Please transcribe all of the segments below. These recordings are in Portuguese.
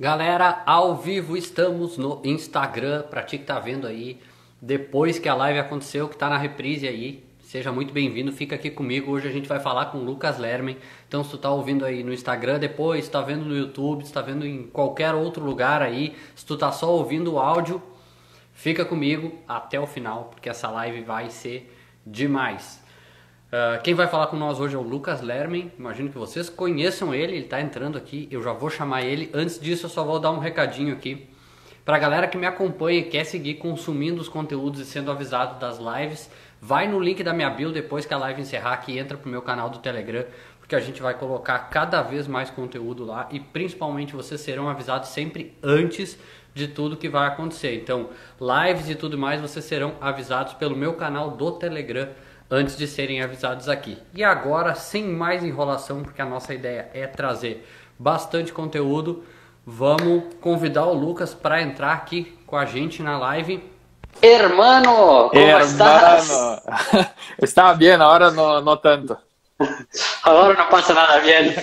Galera, ao vivo estamos no Instagram, para ti que tá vendo aí, depois que a live aconteceu, que tá na reprise aí, seja muito bem-vindo, fica aqui comigo, hoje a gente vai falar com o Lucas Lermen, então se tu tá ouvindo aí no Instagram depois, se tá vendo no YouTube, se tá vendo em qualquer outro lugar aí, se tu tá só ouvindo o áudio, fica comigo até o final, porque essa live vai ser demais. Uh, quem vai falar com nós hoje é o Lucas Lermen. Imagino que vocês conheçam ele, ele está entrando aqui. Eu já vou chamar ele. Antes disso, eu só vou dar um recadinho aqui. Para a galera que me acompanha e quer seguir consumindo os conteúdos e sendo avisado das lives, vai no link da minha bio depois que a live encerrar aqui, entra pro meu canal do Telegram, porque a gente vai colocar cada vez mais conteúdo lá e principalmente vocês serão avisados sempre antes de tudo que vai acontecer. Então, lives e tudo mais vocês serão avisados pelo meu canal do Telegram antes de serem avisados aqui. E agora, sem mais enrolação, porque a nossa ideia é trazer bastante conteúdo, vamos convidar o Lucas para entrar aqui com a gente na live. Hermano, como Hermano. estás? Estava bem, agora não, não tanto. Agora não passa nada bem.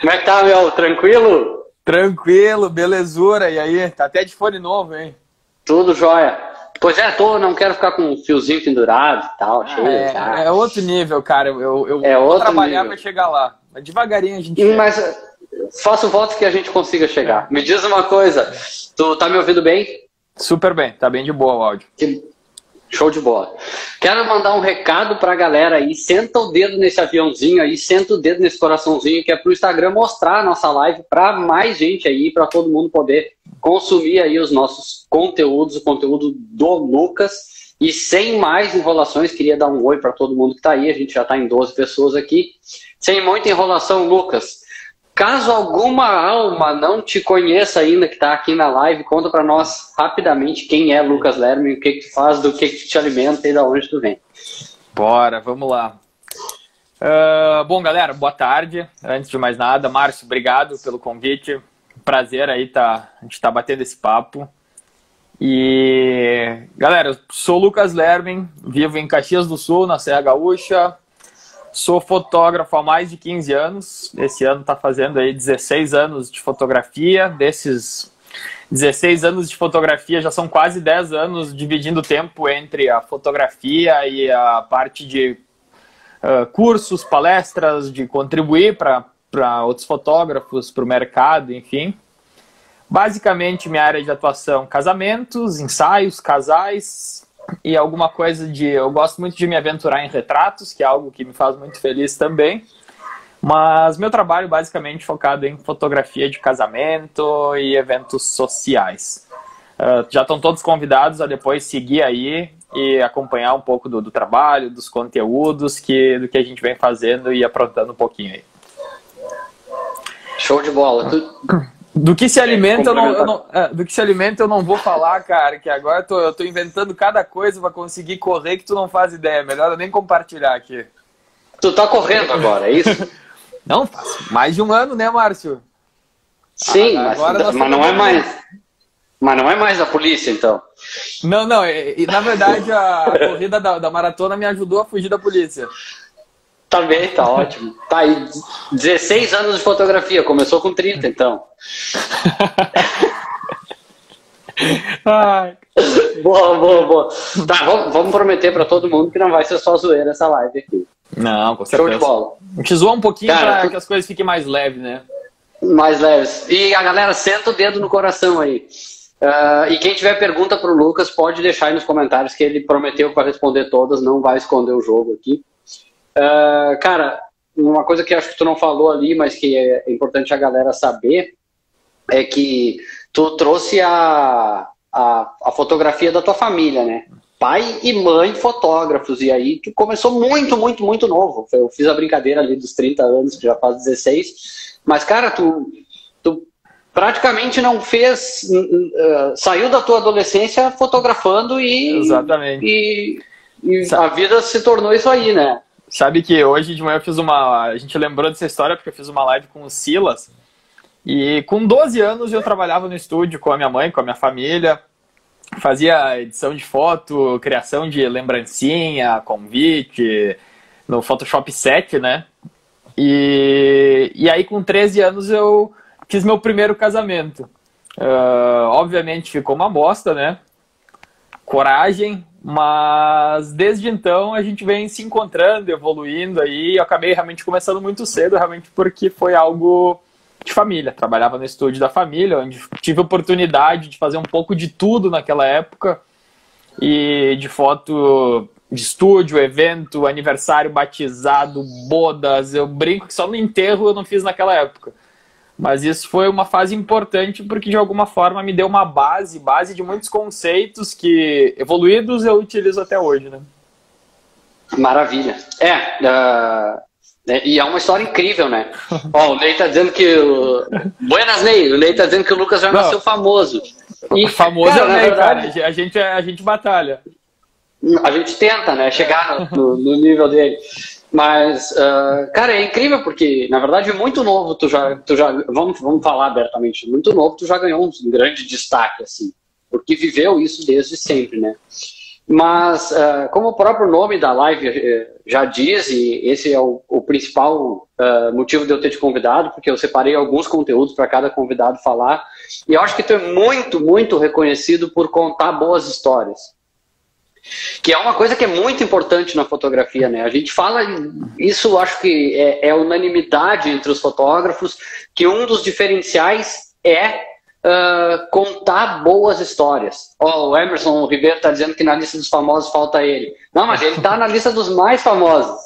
Como é que tá, meu? Tranquilo? Tranquilo, belezura. E aí, tá até de fone novo, hein? Tudo jóia. Pois é, tô, não quero ficar com um fiozinho pendurado e tal. É, é, outro nível, cara. Eu, eu é vou trabalhar para chegar lá. Mas devagarinho a gente. Mas chega. faço voto que a gente consiga chegar. É. Me diz uma coisa, tu tá me ouvindo bem? Super bem, tá bem de boa o áudio. Que Show de bola. Quero mandar um recado para a galera aí. Senta o dedo nesse aviãozinho aí, senta o dedo nesse coraçãozinho que é para o Instagram mostrar a nossa live para mais gente aí, para todo mundo poder consumir aí os nossos conteúdos, o conteúdo do Lucas. E sem mais enrolações, queria dar um oi para todo mundo que está aí. A gente já está em 12 pessoas aqui. Sem muita enrolação, Lucas. Caso alguma alma não te conheça ainda, que está aqui na live, conta para nós rapidamente quem é Lucas Lerme, o que, que tu faz, do que, que te alimenta e da onde tu vem. Bora, vamos lá. Uh, bom, galera, boa tarde. Antes de mais nada, Márcio, obrigado pelo convite. Prazer aí tá, a gente tá batendo esse papo. E galera, sou Lucas Lermen, vivo em Caxias do Sul, na Serra Gaúcha, Sou fotógrafo há mais de 15 anos. Esse ano está fazendo aí 16 anos de fotografia. Desses 16 anos de fotografia, já são quase 10 anos dividindo tempo entre a fotografia e a parte de uh, cursos, palestras, de contribuir para outros fotógrafos, para o mercado, enfim. Basicamente, minha área de atuação: casamentos, ensaios, casais, e alguma coisa de. Eu gosto muito de me aventurar em retratos, que é algo que me faz muito feliz também. Mas meu trabalho basicamente focado em fotografia de casamento e eventos sociais. Uh, já estão todos convidados a depois seguir aí e acompanhar um pouco do, do, trabalho, dos conteúdos que, do que a gente vem fazendo e aprontando um pouquinho aí. Show de bola. Tu, do que se alimenta, eu não, eu não é, do que se alimenta eu não vou falar, cara, que agora eu tô, eu tô inventando cada coisa para conseguir correr que tu não faz ideia. Melhor eu nem compartilhar aqui. Tu tá correndo agora, é isso? não, faz mais de um ano, né, Márcio? Sim, ah, mas, mas não é mais. Mas não é mais a polícia, então. Não, não. E, na verdade, a, a corrida da, da maratona me ajudou a fugir da polícia. Tá bem, tá ótimo. Tá aí, 16 anos de fotografia, começou com 30, então. Ai. Boa, boa, boa. Tá, vamos, vamos prometer para todo mundo que não vai ser só zoeira essa live aqui. Não, com certeza. Show de bola. A gente zoa um pouquinho para tu... que as coisas fiquem mais leves, né? Mais leves. E a galera, senta o dedo no coração aí. Uh, e quem tiver pergunta para o Lucas, pode deixar aí nos comentários que ele prometeu para responder todas, não vai esconder o jogo aqui. Uh, cara, uma coisa que acho que tu não falou ali, mas que é importante a galera saber, é que tu trouxe a, a, a fotografia da tua família, né? Pai e mãe fotógrafos, e aí tu começou muito, muito, muito novo. Eu fiz a brincadeira ali dos 30 anos, que já faz 16, mas, cara, tu, tu praticamente não fez. Uh, saiu da tua adolescência fotografando e. Exatamente. E, e a vida se tornou isso aí, né? Sabe que hoje de manhã eu fiz uma. A gente lembrou dessa história porque eu fiz uma live com o Silas. E com 12 anos eu trabalhava no estúdio com a minha mãe, com a minha família. Fazia edição de foto, criação de lembrancinha, convite, no Photoshop 7, né? E, e aí com 13 anos eu fiz meu primeiro casamento. Uh, obviamente ficou uma bosta, né? Coragem, mas desde então a gente vem se encontrando, evoluindo aí. Eu acabei realmente começando muito cedo, realmente porque foi algo de família. Trabalhava no estúdio da família, onde tive oportunidade de fazer um pouco de tudo naquela época. E de foto de estúdio, evento, aniversário, batizado, bodas. Eu brinco que só no enterro eu não fiz naquela época. Mas isso foi uma fase importante porque de alguma forma me deu uma base, base de muitos conceitos que evoluídos eu utilizo até hoje, né? Maravilha. É, uh, e é uma história incrível, né? Ó, o Ney tá dizendo que o... Buenas, Ney! O Ney tá dizendo que o Lucas já nasceu famoso. E, famoso cara, é o Ney, verdade... cara. A gente, a gente batalha. A gente tenta, né? Chegar no, no nível dele. Mas, uh, cara, é incrível porque, na verdade, muito novo tu já, tu já vamos, vamos falar abertamente, muito novo tu já ganhou um grande destaque, assim, porque viveu isso desde sempre, né? Mas, uh, como o próprio nome da live uh, já diz, e esse é o, o principal uh, motivo de eu ter te convidado, porque eu separei alguns conteúdos para cada convidado falar, e eu acho que tu é muito, muito reconhecido por contar boas histórias. Que é uma coisa que é muito importante na fotografia, né? A gente fala, isso acho que é, é unanimidade entre os fotógrafos, que um dos diferenciais é uh, contar boas histórias. Oh, o Emerson Ribeiro está dizendo que na lista dos famosos falta ele. Não, mas ele está na lista dos mais famosos.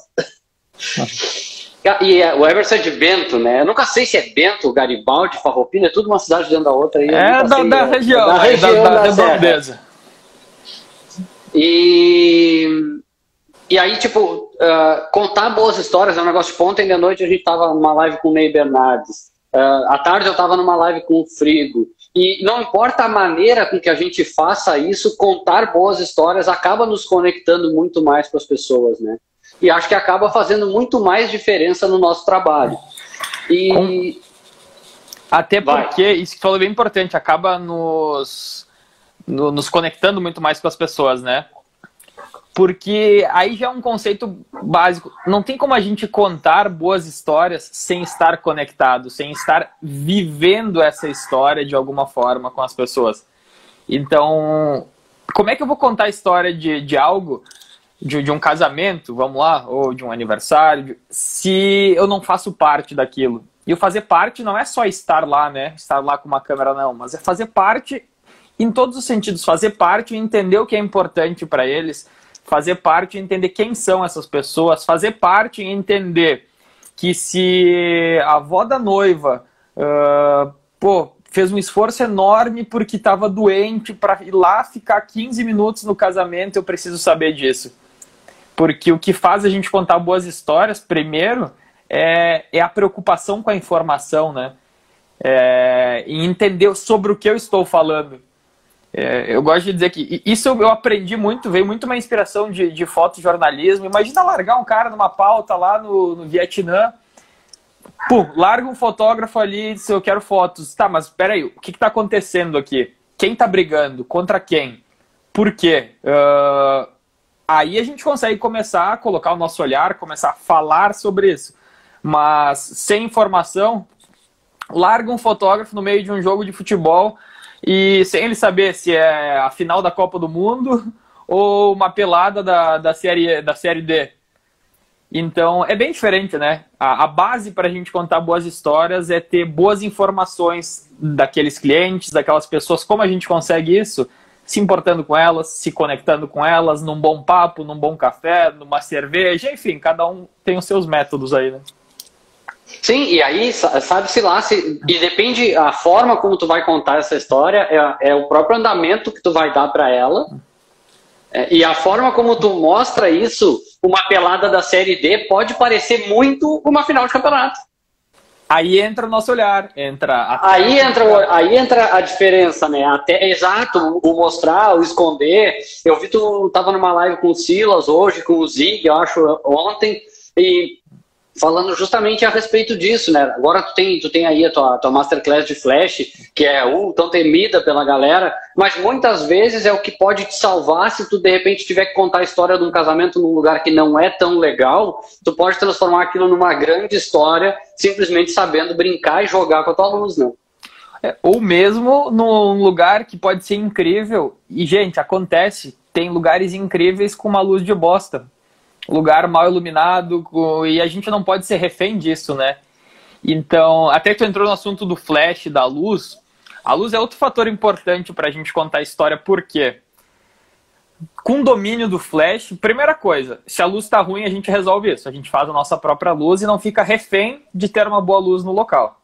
E é, o Emerson é de Bento, né? Eu nunca sei se é Bento, Garibaldi, Farroupilha, é tudo uma cidade dentro da outra. Aí, é da, sei, da, é, região, da região, da, da, da, da E, e aí, tipo, uh, contar boas histórias é um negócio. Tipo, ontem de noite a gente tava numa live com o Ney Bernardes. Uh, à tarde eu estava numa live com o Frigo. E não importa a maneira com que a gente faça isso, contar boas histórias acaba nos conectando muito mais com as pessoas, né? E acho que acaba fazendo muito mais diferença no nosso trabalho. E. Até porque, Vai. isso que falou é bem importante, acaba nos, no, nos conectando muito mais com as pessoas, né? Porque aí já é um conceito básico. Não tem como a gente contar boas histórias sem estar conectado, sem estar vivendo essa história de alguma forma com as pessoas. Então, como é que eu vou contar a história de, de algo, de, de um casamento, vamos lá, ou de um aniversário, se eu não faço parte daquilo? E o fazer parte não é só estar lá, né? Estar lá com uma câmera, não, mas é fazer parte em todos os sentidos, fazer parte e entender o que é importante para eles fazer parte e entender quem são essas pessoas, fazer parte e entender que se a avó da noiva uh, pô, fez um esforço enorme porque estava doente para ir lá ficar 15 minutos no casamento, eu preciso saber disso. Porque o que faz a gente contar boas histórias, primeiro, é, é a preocupação com a informação, né? É, e entender sobre o que eu estou falando. É, eu gosto de dizer que isso eu aprendi muito, veio muito uma inspiração de, de fotojornalismo. Imagina largar um cara numa pauta lá no, no Vietnã. Pum, larga um fotógrafo ali e diz, eu quero fotos. Tá, mas peraí, o que está acontecendo aqui? Quem está brigando? Contra quem? Por quê? Uh, aí a gente consegue começar a colocar o nosso olhar, começar a falar sobre isso. Mas sem informação, larga um fotógrafo no meio de um jogo de futebol e sem ele saber se é a final da Copa do Mundo ou uma pelada da, da, série, da série D. Então é bem diferente, né? A, a base para a gente contar boas histórias é ter boas informações daqueles clientes, daquelas pessoas. Como a gente consegue isso? Se importando com elas, se conectando com elas, num bom papo, num bom café, numa cerveja, enfim, cada um tem os seus métodos aí, né? Sim, e aí sabe-se lá, se, e depende a forma como tu vai contar essa história, é, é o próprio andamento que tu vai dar para ela, é, e a forma como tu mostra isso, uma pelada da Série D pode parecer muito uma final de campeonato. Aí entra o nosso olhar, entra a... aí entra aí entra a diferença, né? Até exato, o mostrar, o esconder. Eu vi tu tava numa live com o Silas hoje, com o Zig, eu acho ontem, e falando justamente a respeito disso, né? Agora tu tem, tu tem aí a tua, tua Masterclass de Flash, que é uh, tão temida pela galera, mas muitas vezes é o que pode te salvar se tu de repente tiver que contar a história de um casamento num lugar que não é tão legal, tu pode transformar aquilo numa grande história, simplesmente sabendo brincar e jogar com a tua luz, né? É, ou mesmo num lugar que pode ser incrível. E, gente, acontece. Tem lugares incríveis com uma luz de bosta. Lugar mal iluminado. E a gente não pode ser refém disso, né? Então, até que tu entrou no assunto do flash, da luz. A luz é outro fator importante para a gente contar a história. Por quê? com domínio do flash, primeira coisa, se a luz está ruim, a gente resolve isso. A gente faz a nossa própria luz e não fica refém de ter uma boa luz no local.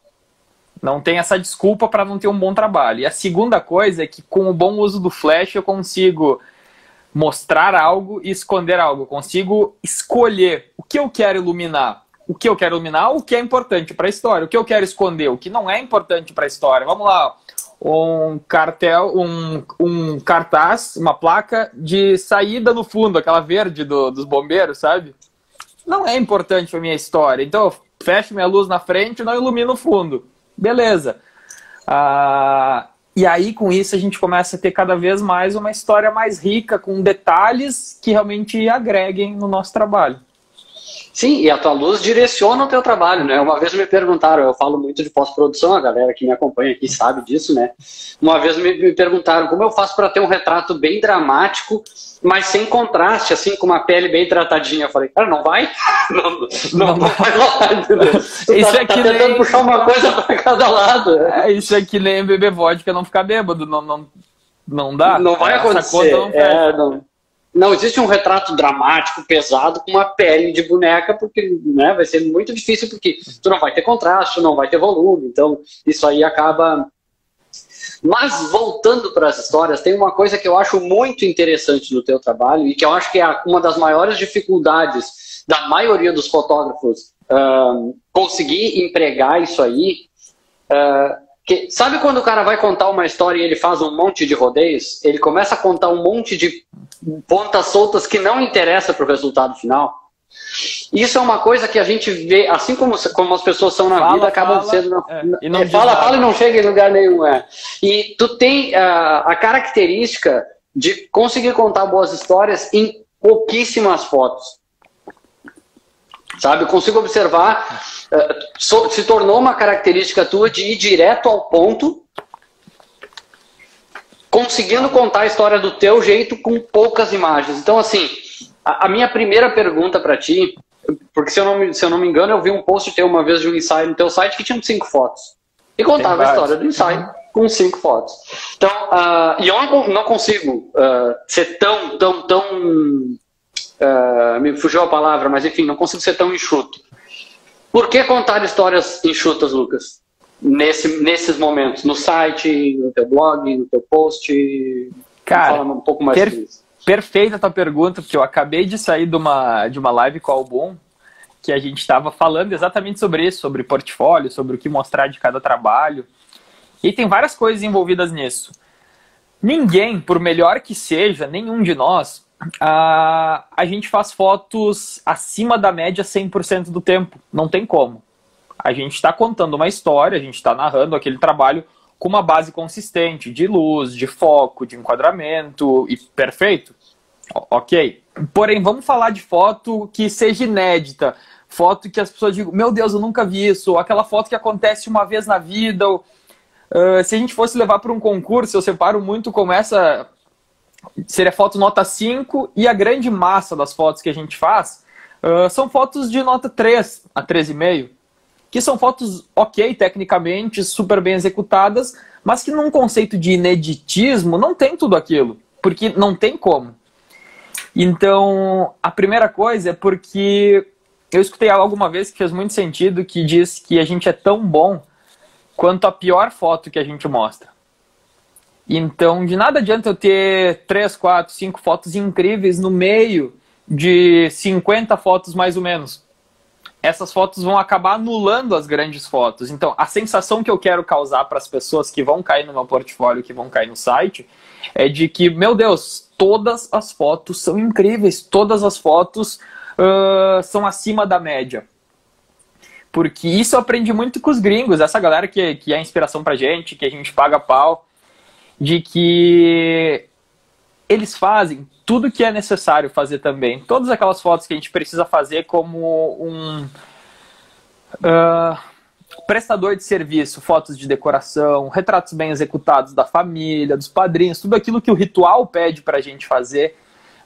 Não tem essa desculpa para não ter um bom trabalho. E a segunda coisa é que com o bom uso do flash eu consigo mostrar algo e esconder algo. Eu consigo escolher o que eu quero iluminar. O que eu quero iluminar, o que é importante para a história. O que eu quero esconder, o que não é importante para a história. Vamos lá um cartel, um, um cartaz, uma placa de saída no fundo, aquela verde do, dos bombeiros, sabe? Não é importante para minha história. Então, eu fecho minha luz na frente e não ilumino o fundo. Beleza. Ah, e aí, com isso, a gente começa a ter cada vez mais uma história mais rica, com detalhes que realmente agreguem no nosso trabalho. Sim, e a tua luz direciona o teu trabalho, né? Uma vez me perguntaram, eu falo muito de pós-produção, a galera que me acompanha aqui sabe disso, né? Uma vez me, me perguntaram como eu faço para ter um retrato bem dramático, mas sem contraste, assim, com uma pele bem tratadinha. Eu falei, cara, não vai? Não, não, não vai entendeu? Isso tá, é tá tentando nem... puxar uma coisa para cada lado. É, isso é que nem beber vodka não ficar bêbado, não, não, não dá. Não vai acontecer. Não é, não não existe um retrato dramático, pesado, com uma pele de boneca, porque né, vai ser muito difícil, porque tu não vai ter contraste, não vai ter volume, então isso aí acaba. Mas voltando para as histórias, tem uma coisa que eu acho muito interessante no teu trabalho e que eu acho que é uma das maiores dificuldades da maioria dos fotógrafos uh, conseguir empregar isso aí. Uh, que, sabe quando o cara vai contar uma história e ele faz um monte de rodeios? Ele começa a contar um monte de pontas soltas que não interessa para o resultado final. Isso é uma coisa que a gente vê, assim como, como as pessoas são na fala, vida, acabam fala, sendo. É, e não é, fala, fala e não chega em lugar nenhum. É. E tu tem uh, a característica de conseguir contar boas histórias em pouquíssimas fotos. Sabe, eu consigo observar, uh, se tornou uma característica tua de ir direto ao ponto conseguindo contar a história do teu jeito com poucas imagens. Então, assim, a, a minha primeira pergunta para ti, porque se eu, não me, se eu não me engano, eu vi um post teu uma vez de um ensaio no teu site que tinha cinco fotos. E contava a história do ensaio com cinco fotos. Então, uh, e eu não, não consigo uh, ser tão, tão, tão. Uh, me fugiu a palavra, mas enfim, não consigo ser tão enxuto. Por que contar histórias enxutas, Lucas? Nesse, nesses momentos? No site, no teu blog, no teu post? Cara, fala um pouco mais per perfeita a tua pergunta, porque eu acabei de sair de uma, de uma live com o Albon, que a gente estava falando exatamente sobre isso, sobre portfólio, sobre o que mostrar de cada trabalho. E tem várias coisas envolvidas nisso. Ninguém, por melhor que seja, nenhum de nós, a, a gente faz fotos acima da média 100% do tempo. Não tem como a gente está contando uma história, a gente está narrando aquele trabalho com uma base consistente de luz, de foco, de enquadramento e perfeito. Ok. Porém, vamos falar de foto que seja inédita, foto que as pessoas digam, meu Deus, eu nunca vi isso, ou aquela foto que acontece uma vez na vida. Ou, uh, se a gente fosse levar para um concurso, eu separo muito como essa seria foto nota 5 e a grande massa das fotos que a gente faz uh, são fotos de nota 3 a 3,5 que são fotos ok tecnicamente, super bem executadas, mas que num conceito de ineditismo não tem tudo aquilo, porque não tem como. Então, a primeira coisa é porque eu escutei alguma vez que fez muito sentido, que diz que a gente é tão bom quanto a pior foto que a gente mostra. Então, de nada adianta eu ter 3, 4, 5 fotos incríveis no meio de 50 fotos mais ou menos essas fotos vão acabar anulando as grandes fotos. Então, a sensação que eu quero causar para as pessoas que vão cair no meu portfólio, que vão cair no site, é de que, meu Deus, todas as fotos são incríveis, todas as fotos uh, são acima da média. Porque isso eu aprendi muito com os gringos, essa galera que, que é inspiração pra gente, que a gente paga pau, de que eles fazem tudo que é necessário fazer também. Todas aquelas fotos que a gente precisa fazer como um. Uh, prestador de serviço, fotos de decoração, retratos bem executados da família, dos padrinhos, tudo aquilo que o ritual pede para a gente fazer,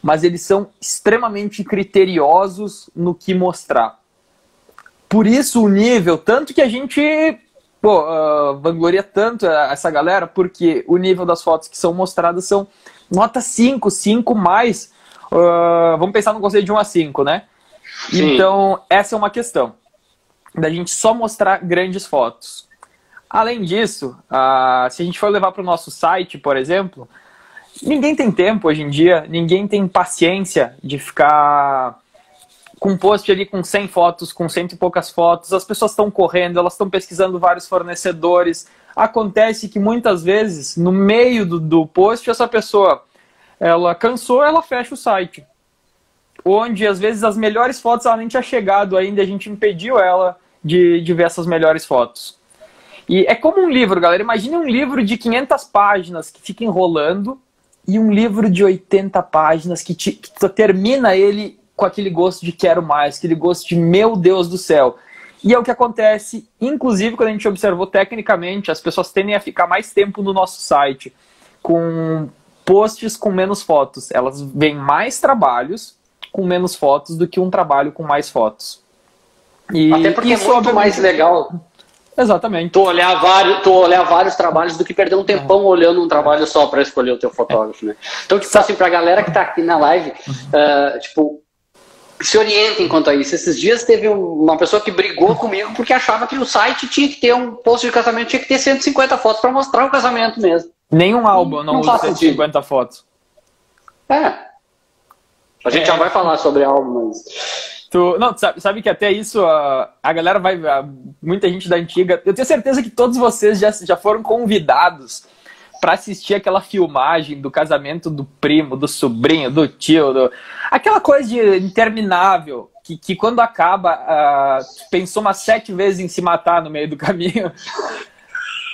mas eles são extremamente criteriosos no que mostrar. Por isso o nível, tanto que a gente pô, uh, vangloria tanto essa galera, porque o nível das fotos que são mostradas são nota 5, 5 mais. Uh, vamos pensar no conceito de 1 a 5, né? Sim. Então, essa é uma questão da gente só mostrar grandes fotos. Além disso, uh, se a gente for levar para o nosso site, por exemplo, ninguém tem tempo hoje em dia, ninguém tem paciência de ficar com um post ali com 100 fotos, com cento e poucas fotos, as pessoas estão correndo, elas estão pesquisando vários fornecedores. Acontece que muitas vezes, no meio do, do post, essa pessoa ela cansou, ela fecha o site. Onde às vezes as melhores fotos ela nem tinha chegado ainda, a gente impediu ela de, de ver essas melhores fotos. E é como um livro, galera. Imagine um livro de 500 páginas que fica enrolando e um livro de 80 páginas que, te, que termina ele com aquele gosto de quero mais, aquele gosto de meu Deus do céu. E é o que acontece, inclusive, quando a gente observou tecnicamente, as pessoas tendem a ficar mais tempo no nosso site com posts com menos fotos. Elas veem mais trabalhos com menos fotos do que um trabalho com mais fotos. E Até porque é muito mais legal. Exatamente. Tu olhar, vários, tu olhar vários trabalhos do que perder um tempão é. olhando um trabalho só para escolher o teu fotógrafo, né? Então, tipo assim, pra galera que tá aqui na live, uh, tipo, se orientem quanto a isso. Esses dias teve uma pessoa que brigou comigo porque achava que o site tinha que ter um post de casamento, tinha que ter 150 fotos para mostrar o casamento mesmo. Nenhum álbum não, não usa 150 fotos. É. A gente é. já vai falar sobre álbum, mas. Tu, não, sabe, sabe que até isso a, a galera vai. A, muita gente da antiga. Eu tenho certeza que todos vocês já, já foram convidados para assistir aquela filmagem do casamento do primo, do sobrinho, do tio, do... aquela coisa de interminável. Que, que quando acaba, uh, pensou umas sete vezes em se matar no meio do caminho.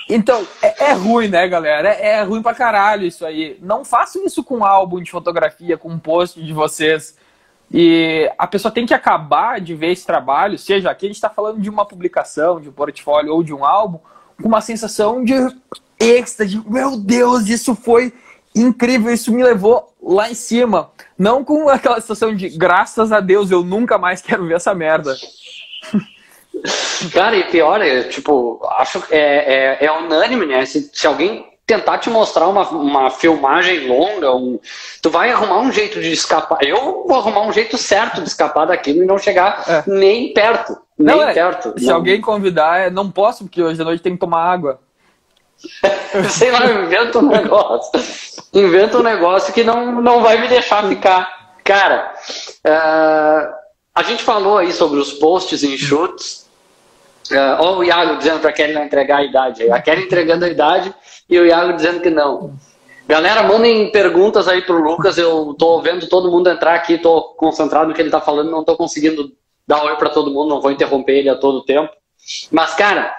Então, é, é, ruim, né, galera? É, é, ruim pra caralho isso aí. Não façam isso com um álbum de fotografia, com um post de vocês. E a pessoa tem que acabar de ver esse trabalho, seja aqui a gente está falando de uma publicação, de um portfólio ou de um álbum, com uma sensação de êxtase. Meu Deus, isso foi incrível, isso me levou lá em cima. Não com aquela sensação de graças a Deus eu nunca mais quero ver essa merda. Cara, e pior, é, tipo, acho que é, é, é unânime, né? Se, se alguém tentar te mostrar uma, uma filmagem longa, um, tu vai arrumar um jeito de escapar. Eu vou arrumar um jeito certo de escapar daquilo e não chegar é. nem perto. Nem não, é, perto. Se não. alguém convidar, é, não posso, porque hoje à noite tem que tomar água. Sei lá, inventa um negócio. Inventa um negócio que não, não vai me deixar ficar. Cara, uh, a gente falou aí sobre os posts enxutos. Uh, olha o Iago dizendo para Kelly não entregar a idade. A Kelly entregando a idade e o Iago dizendo que não. Galera, mandem perguntas aí pro Lucas. Eu tô vendo todo mundo entrar aqui, tô concentrado no que ele tá falando, não tô conseguindo dar oi para todo mundo, não vou interromper ele a todo tempo. Mas, cara,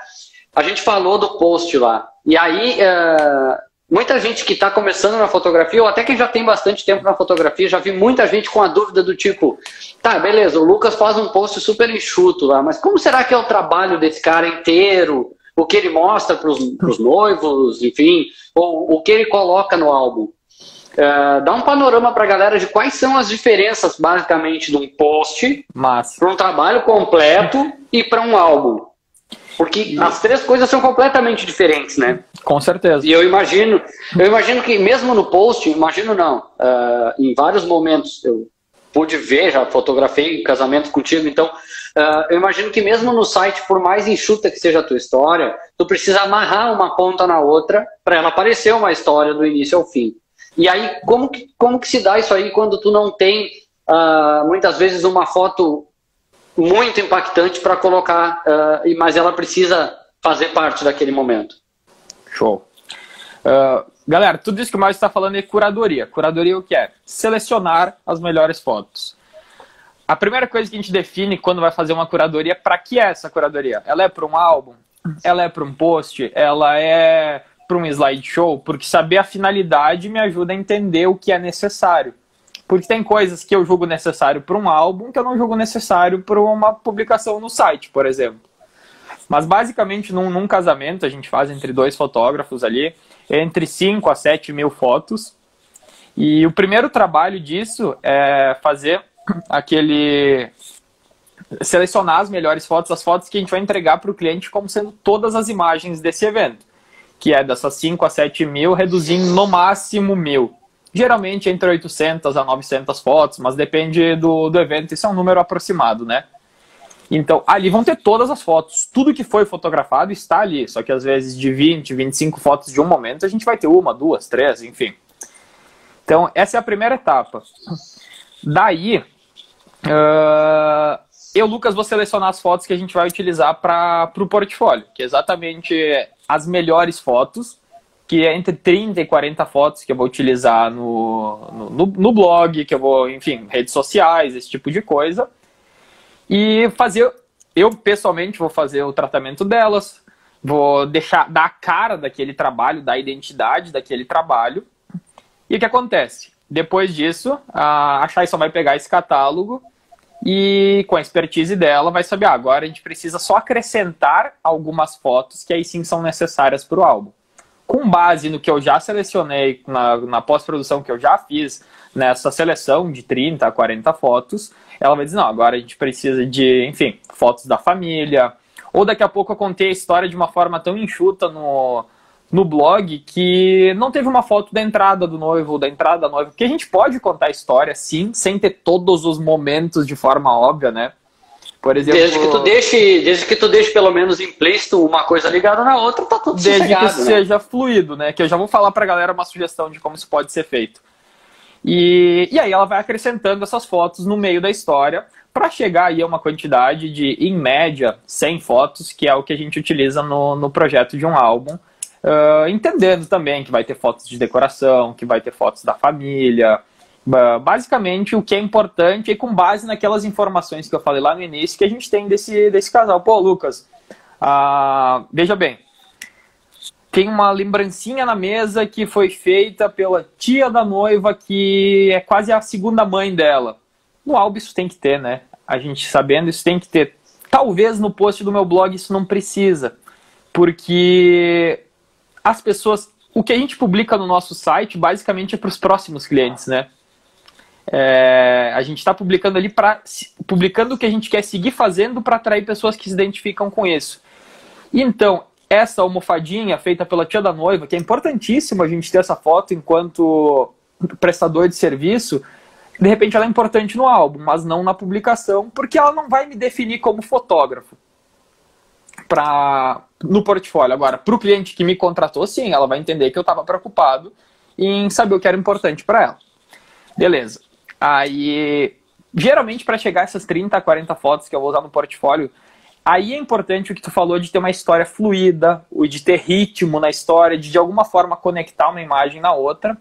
a gente falou do post lá. E aí, uh, muita gente que está começando na fotografia, ou até quem já tem bastante tempo na fotografia, já vi muita gente com a dúvida do tipo: tá, beleza, o Lucas faz um post super enxuto lá, mas como será que é o trabalho desse cara inteiro? O que ele mostra para os noivos, enfim, ou o que ele coloca no álbum? Uh, dá um panorama para a galera de quais são as diferenças, basicamente, de um post para um trabalho completo e para um álbum. Porque as três coisas são completamente diferentes, né? Com certeza. E eu imagino, eu imagino que mesmo no post, imagino não, uh, em vários momentos eu pude ver, já fotografei casamento contigo, então uh, eu imagino que mesmo no site, por mais enxuta que seja a tua história, tu precisa amarrar uma ponta na outra para ela parecer uma história do início ao fim. E aí, como que, como que se dá isso aí quando tu não tem uh, muitas vezes uma foto muito impactante para colocar, uh, mas ela precisa fazer parte daquele momento. Show. Uh, galera, tudo isso que o Mário está falando é curadoria. Curadoria o que é? Selecionar as melhores fotos. A primeira coisa que a gente define quando vai fazer uma curadoria, é para que é essa curadoria? Ela é para um álbum? Ela é para um post? Ela é para um slideshow? Porque saber a finalidade me ajuda a entender o que é necessário. Porque tem coisas que eu julgo necessário para um álbum que eu não julgo necessário para uma publicação no site, por exemplo. Mas basicamente, num, num casamento, a gente faz entre dois fotógrafos ali, entre 5 a 7 mil fotos. E o primeiro trabalho disso é fazer aquele. selecionar as melhores fotos, as fotos que a gente vai entregar para o cliente como sendo todas as imagens desse evento, que é dessas 5 a 7 mil, reduzindo no máximo mil. Geralmente entre 800 a 900 fotos, mas depende do, do evento, isso é um número aproximado, né? Então, ali vão ter todas as fotos. Tudo que foi fotografado está ali. Só que às vezes de 20, 25 fotos de um momento, a gente vai ter uma, duas, três, enfim. Então, essa é a primeira etapa. Daí, uh, eu, Lucas, vou selecionar as fotos que a gente vai utilizar para o portfólio, que é exatamente as melhores fotos, que é entre 30 e 40 fotos que eu vou utilizar no, no, no blog, que eu vou, enfim, redes sociais, esse tipo de coisa e fazer. Eu pessoalmente vou fazer o tratamento delas, vou deixar dar a cara daquele trabalho, da identidade daquele trabalho. E o que acontece? Depois disso, a Chay só vai pegar esse catálogo e com a expertise dela vai saber, ah, agora a gente precisa só acrescentar algumas fotos que aí sim são necessárias para o álbum. Com base no que eu já selecionei, na, na pós-produção que eu já fiz, nessa seleção de 30 a 40 fotos, ela vai dizer, não, agora a gente precisa de, enfim, fotos da família. Ou daqui a pouco eu contei a história de uma forma tão enxuta no, no blog que não teve uma foto da entrada do noivo, da entrada da noiva. Porque a gente pode contar a história, sim, sem ter todos os momentos de forma óbvia, né? Por exemplo, desde que tu deixe, desde que tu deixe pelo menos implícito uma coisa ligada na outra, tá tudo Desde que né? seja fluido, né? Que eu já vou falar pra galera uma sugestão de como isso pode ser feito. E, e aí ela vai acrescentando essas fotos no meio da história para chegar aí a uma quantidade de, em média, 100 fotos, que é o que a gente utiliza no, no projeto de um álbum. Uh, entendendo também que vai ter fotos de decoração, que vai ter fotos da família. Basicamente, o que é importante e com base naquelas informações que eu falei lá no início que a gente tem desse, desse casal. Pô, Lucas, uh, veja bem, tem uma lembrancinha na mesa que foi feita pela tia da noiva, que é quase a segunda mãe dela. No álbum isso tem que ter, né? A gente sabendo isso tem que ter. Talvez no post do meu blog isso não precisa, porque as pessoas, o que a gente publica no nosso site basicamente é para os próximos clientes, né? É, a gente está publicando ali para publicando o que a gente quer seguir fazendo para atrair pessoas que se identificam com isso. Então essa almofadinha feita pela tia da noiva, que é importantíssimo a gente ter essa foto enquanto prestador de serviço, de repente ela é importante no álbum, mas não na publicação, porque ela não vai me definir como fotógrafo para no portfólio. Agora, para o cliente que me contratou, sim, ela vai entender que eu estava preocupado em saber o que era importante para ela. Beleza. Aí, geralmente, para chegar a essas 30, 40 fotos que eu vou usar no portfólio, Aí é importante o que tu falou de ter uma história fluida, de ter ritmo na história, de de alguma forma conectar uma imagem na outra.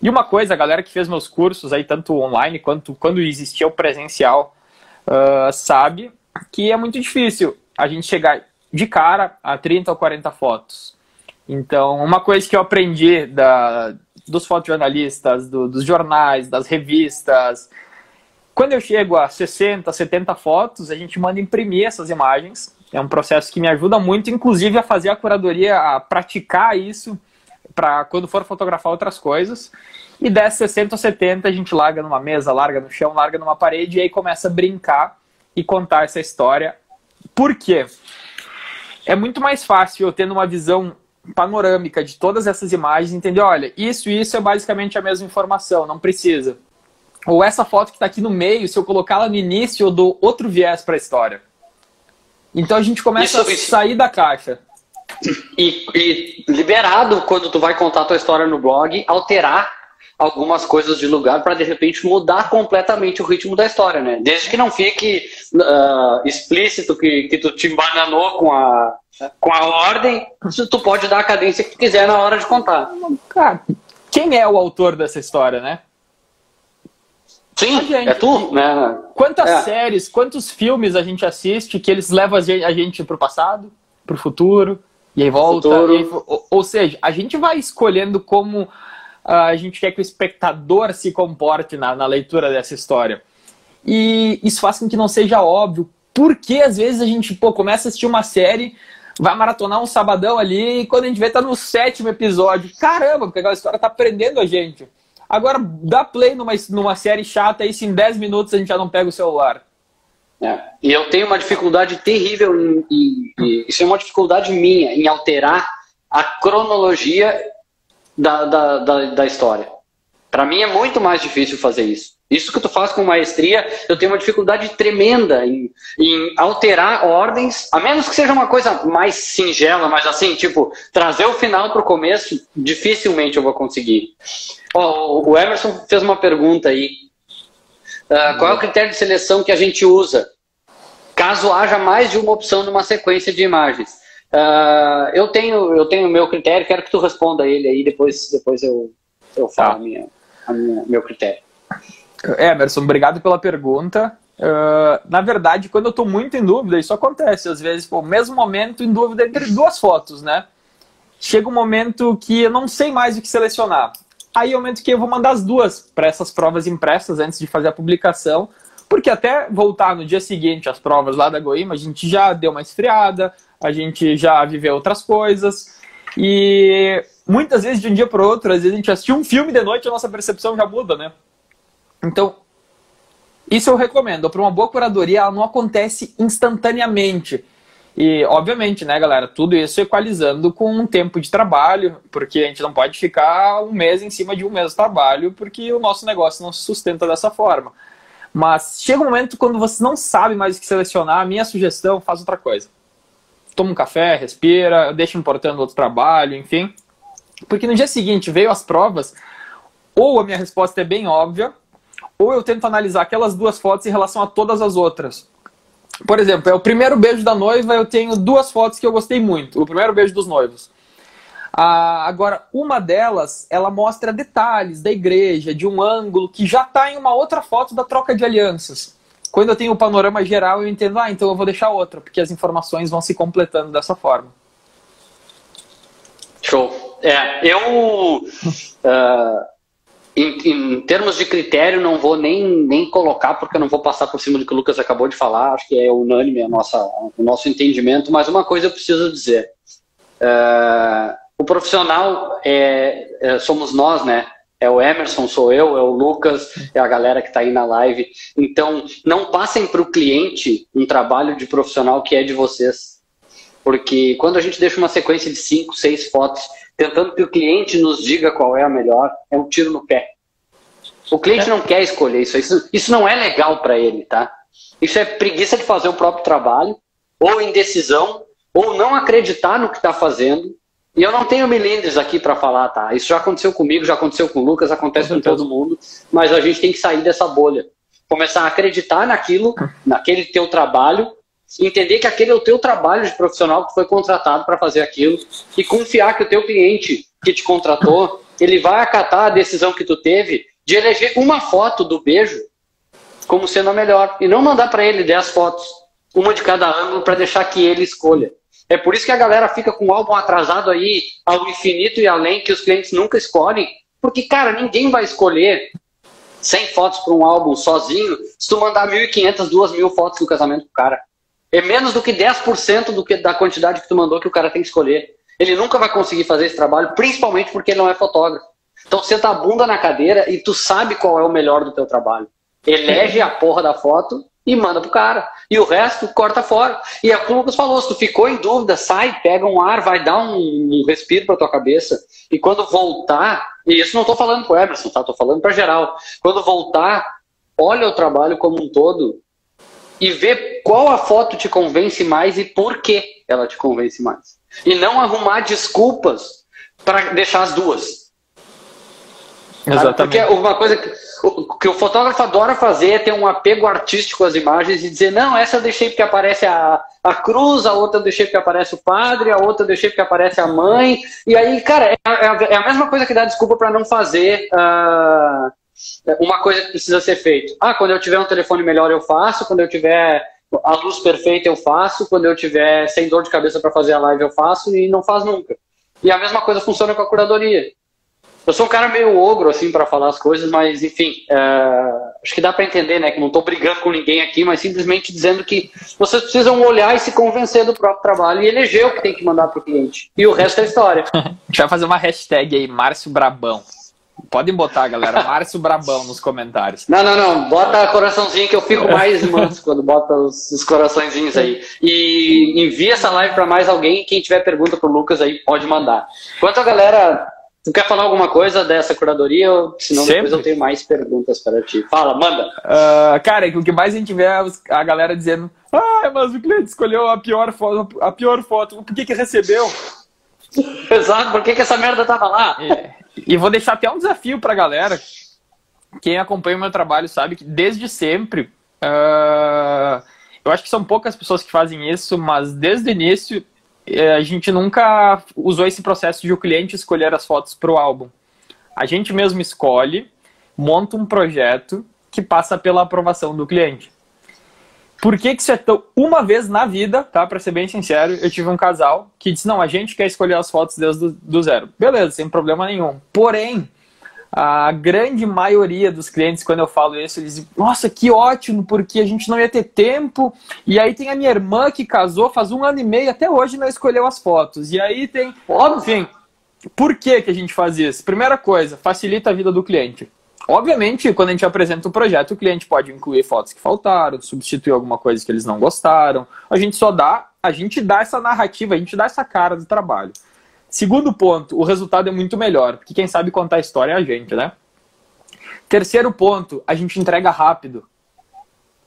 E uma coisa, a galera que fez meus cursos aí, tanto online quanto quando existia o presencial, uh, sabe que é muito difícil a gente chegar de cara a 30 ou 40 fotos. Então, uma coisa que eu aprendi da, dos fotojornalistas, do, dos jornais, das revistas, quando eu chego a 60, 70 fotos, a gente manda imprimir essas imagens. É um processo que me ajuda muito, inclusive a fazer a curadoria, a praticar isso para quando for fotografar outras coisas. E dessas 60 ou 70 a gente larga numa mesa, larga no chão, larga numa parede e aí começa a brincar e contar essa história. Por quê? É muito mais fácil eu tendo uma visão panorâmica de todas essas imagens, entender, olha, isso e isso é basicamente a mesma informação, não precisa. Ou essa foto que está aqui no meio, se eu colocá-la no início, eu dou outro viés para a história. Então a gente começa isso, a sair da caixa. E, e, liberado, quando tu vai contar a tua história no blog, alterar algumas coisas de lugar para de repente mudar completamente o ritmo da história, né? Desde que não fique uh, explícito que, que tu te embananou com a, com a ordem, tu pode dar a cadência que tu quiser na hora de contar. Cara, quem é o autor dessa história, né? Sim, gente, é tu, né? Quantas é. séries, quantos filmes a gente assiste que eles levam a gente pro passado, pro futuro, e aí volta. E aí, ou, ou, seja, a gente vai escolhendo como uh, a gente quer que o espectador se comporte na, na leitura dessa história. E isso faz com que não seja óbvio por que às vezes a gente pô, começa a assistir uma série, vai maratonar um sabadão ali, e quando a gente vê, tá no sétimo episódio. Caramba, porque aquela história tá prendendo a gente. Agora, dá play numa, numa série chata, e se em 10 minutos a gente já não pega o celular. É. E eu tenho uma dificuldade terrível, em, em, em, isso é uma dificuldade minha, em alterar a cronologia da, da, da, da história. Para mim é muito mais difícil fazer isso. Isso que tu faz com maestria, eu tenho uma dificuldade tremenda em, em, alterar ordens, a menos que seja uma coisa mais singela, mas assim, tipo, trazer o final para o começo, dificilmente eu vou conseguir. Oh, o Emerson fez uma pergunta aí. Uh, qual é o critério de seleção que a gente usa? Caso haja mais de uma opção numa sequência de imagens. Uh, eu tenho eu tenho meu critério, quero que tu responda ele aí, depois, depois eu, eu falo tá. a minha, a minha, meu critério. Emerson, obrigado pela pergunta. Uh, na verdade, quando eu estou muito em dúvida, isso acontece às vezes, pô, mesmo momento em dúvida entre duas fotos, né? Chega um momento que eu não sei mais o que selecionar. Aí é o momento que eu vou mandar as duas para essas provas impressas antes de fazer a publicação, porque até voltar no dia seguinte às provas lá da Goima, a gente já deu uma esfriada, a gente já viveu outras coisas, e muitas vezes de um dia para outro, às vezes a gente assistiu um filme de noite, a nossa percepção já muda, né? Então, isso eu recomendo. Para uma boa curadoria, ela não acontece instantaneamente. E, obviamente, né, galera, tudo isso equalizando com um tempo de trabalho, porque a gente não pode ficar um mês em cima de um mês de trabalho, porque o nosso negócio não se sustenta dessa forma. Mas chega um momento quando você não sabe mais o que selecionar, a minha sugestão, faz outra coisa. Toma um café, respira, deixa importando outro trabalho, enfim. Porque no dia seguinte veio as provas, ou a minha resposta é bem óbvia, ou eu tento analisar aquelas duas fotos em relação a todas as outras. Por exemplo, é o primeiro beijo da noiva, eu tenho duas fotos que eu gostei muito. O primeiro beijo dos noivos. Ah, agora, uma delas, ela mostra detalhes da igreja, de um ângulo que já está em uma outra foto da troca de alianças. Quando eu tenho o panorama geral, eu entendo, ah, então eu vou deixar outra, porque as informações vão se completando dessa forma. Show. É, eu. Uh em, em, termos de critério, não vou nem, nem colocar, porque eu não vou passar por cima do que o Lucas acabou de falar, acho que é unânime a nossa, o nosso entendimento, mas uma coisa eu preciso dizer. Uh, o profissional é, é, somos nós, né? É o Emerson, sou eu, é o Lucas, é a galera que está aí na live. Então, não passem para o cliente um trabalho de profissional que é de vocês. Porque quando a gente deixa uma sequência de cinco, seis fotos tentando que o cliente nos diga qual é a melhor, é um tiro no pé. O cliente é. não quer escolher isso. Isso, isso não é legal para ele, tá? Isso é preguiça de fazer o próprio trabalho, ou indecisão, ou não acreditar no que está fazendo. E eu não tenho milindres aqui para falar, tá? Isso já aconteceu comigo, já aconteceu com o Lucas, acontece com, com todo mundo, mas a gente tem que sair dessa bolha. Começar a acreditar naquilo, naquele teu trabalho, entender que aquele é o teu trabalho de profissional que foi contratado para fazer aquilo e confiar que o teu cliente que te contratou, ele vai acatar a decisão que tu teve de eleger uma foto do beijo como sendo a melhor e não mandar para ele 10 fotos, uma de cada ângulo para deixar que ele escolha. É por isso que a galera fica com o álbum atrasado aí ao infinito e além que os clientes nunca escolhem, porque cara, ninguém vai escolher 100 fotos para um álbum sozinho se tu mandar 1.500, 2.000 fotos do casamento pro cara. É menos do que 10% do que, da quantidade que tu mandou que o cara tem que escolher. Ele nunca vai conseguir fazer esse trabalho, principalmente porque ele não é fotógrafo. Então senta a bunda na cadeira e tu sabe qual é o melhor do teu trabalho. Elege a porra da foto e manda pro cara. E o resto corta fora. E é o que o Lucas falou, se tu ficou em dúvida, sai, pega um ar, vai dar um, um respiro pra tua cabeça. E quando voltar, e isso não tô falando pro Emerson, tá? Tô falando pra geral. Quando voltar, olha o trabalho como um todo e ver qual a foto te convence mais e por que ela te convence mais. E não arrumar desculpas para deixar as duas. Exatamente. Porque uma coisa que o, que o fotógrafo adora fazer é ter um apego artístico às imagens e dizer, não, essa eu deixei porque aparece a, a cruz, a outra eu deixei porque aparece o padre, a outra eu deixei porque aparece a mãe. E aí, cara, é, é, é a mesma coisa que dá desculpa para não fazer. Uh, uma coisa que precisa ser feito. Ah, quando eu tiver um telefone melhor eu faço, quando eu tiver a luz perfeita eu faço, quando eu tiver sem dor de cabeça para fazer a live eu faço e não faz nunca. E a mesma coisa funciona com a curadoria. eu sou um cara meio ogro, assim, para falar as coisas, mas, enfim, uh, acho que dá para entender, né, que não estou brigando com ninguém aqui, mas simplesmente dizendo que vocês precisam olhar e se convencer do próprio trabalho e eleger o que tem que mandar para o cliente. E o resto é história. a gente vai fazer uma hashtag aí, Márcio Brabão. Podem botar, galera, Márcio Brabão nos comentários. Não, não, não. Bota coraçãozinho que eu fico mais manso quando bota os, os coraçõezinhos aí. E envia essa live para mais alguém. Quem tiver pergunta pro Lucas aí, pode mandar. Quanto a galera Tu quer falar alguma coisa dessa curadoria? Ou, senão Sempre. depois eu tenho mais perguntas para ti. Fala, manda. Uh, cara, o que mais a gente vê é a galera dizendo ah, mas o cliente escolheu a pior foto, a pior foto. Por que que recebeu? Exato, por que que essa merda tava lá? E, e vou deixar até um desafio pra galera. Quem acompanha o meu trabalho sabe que desde sempre... Uh, eu acho que são poucas pessoas que fazem isso, mas desde o início é, a gente nunca usou esse processo de o cliente escolher as fotos para o álbum. A gente mesmo escolhe, monta um projeto que passa pela aprovação do cliente. Por que, que isso é tão. Uma vez na vida, tá? Para ser bem sincero, eu tive um casal que disse: não, a gente quer escolher as fotos desde do zero. Beleza, sem problema nenhum. Porém, a grande maioria dos clientes, quando eu falo isso, eles dizem, nossa, que ótimo, porque a gente não ia ter tempo. E aí tem a minha irmã que casou faz um ano e meio, até hoje não escolheu as fotos. E aí tem. Enfim, por que, que a gente faz isso? Primeira coisa, facilita a vida do cliente. Obviamente, quando a gente apresenta o projeto, o cliente pode incluir fotos que faltaram, substituir alguma coisa que eles não gostaram. A gente só dá, a gente dá essa narrativa, a gente dá essa cara do trabalho. Segundo ponto, o resultado é muito melhor, porque quem sabe contar a história é a gente, né? Terceiro ponto, a gente entrega rápido.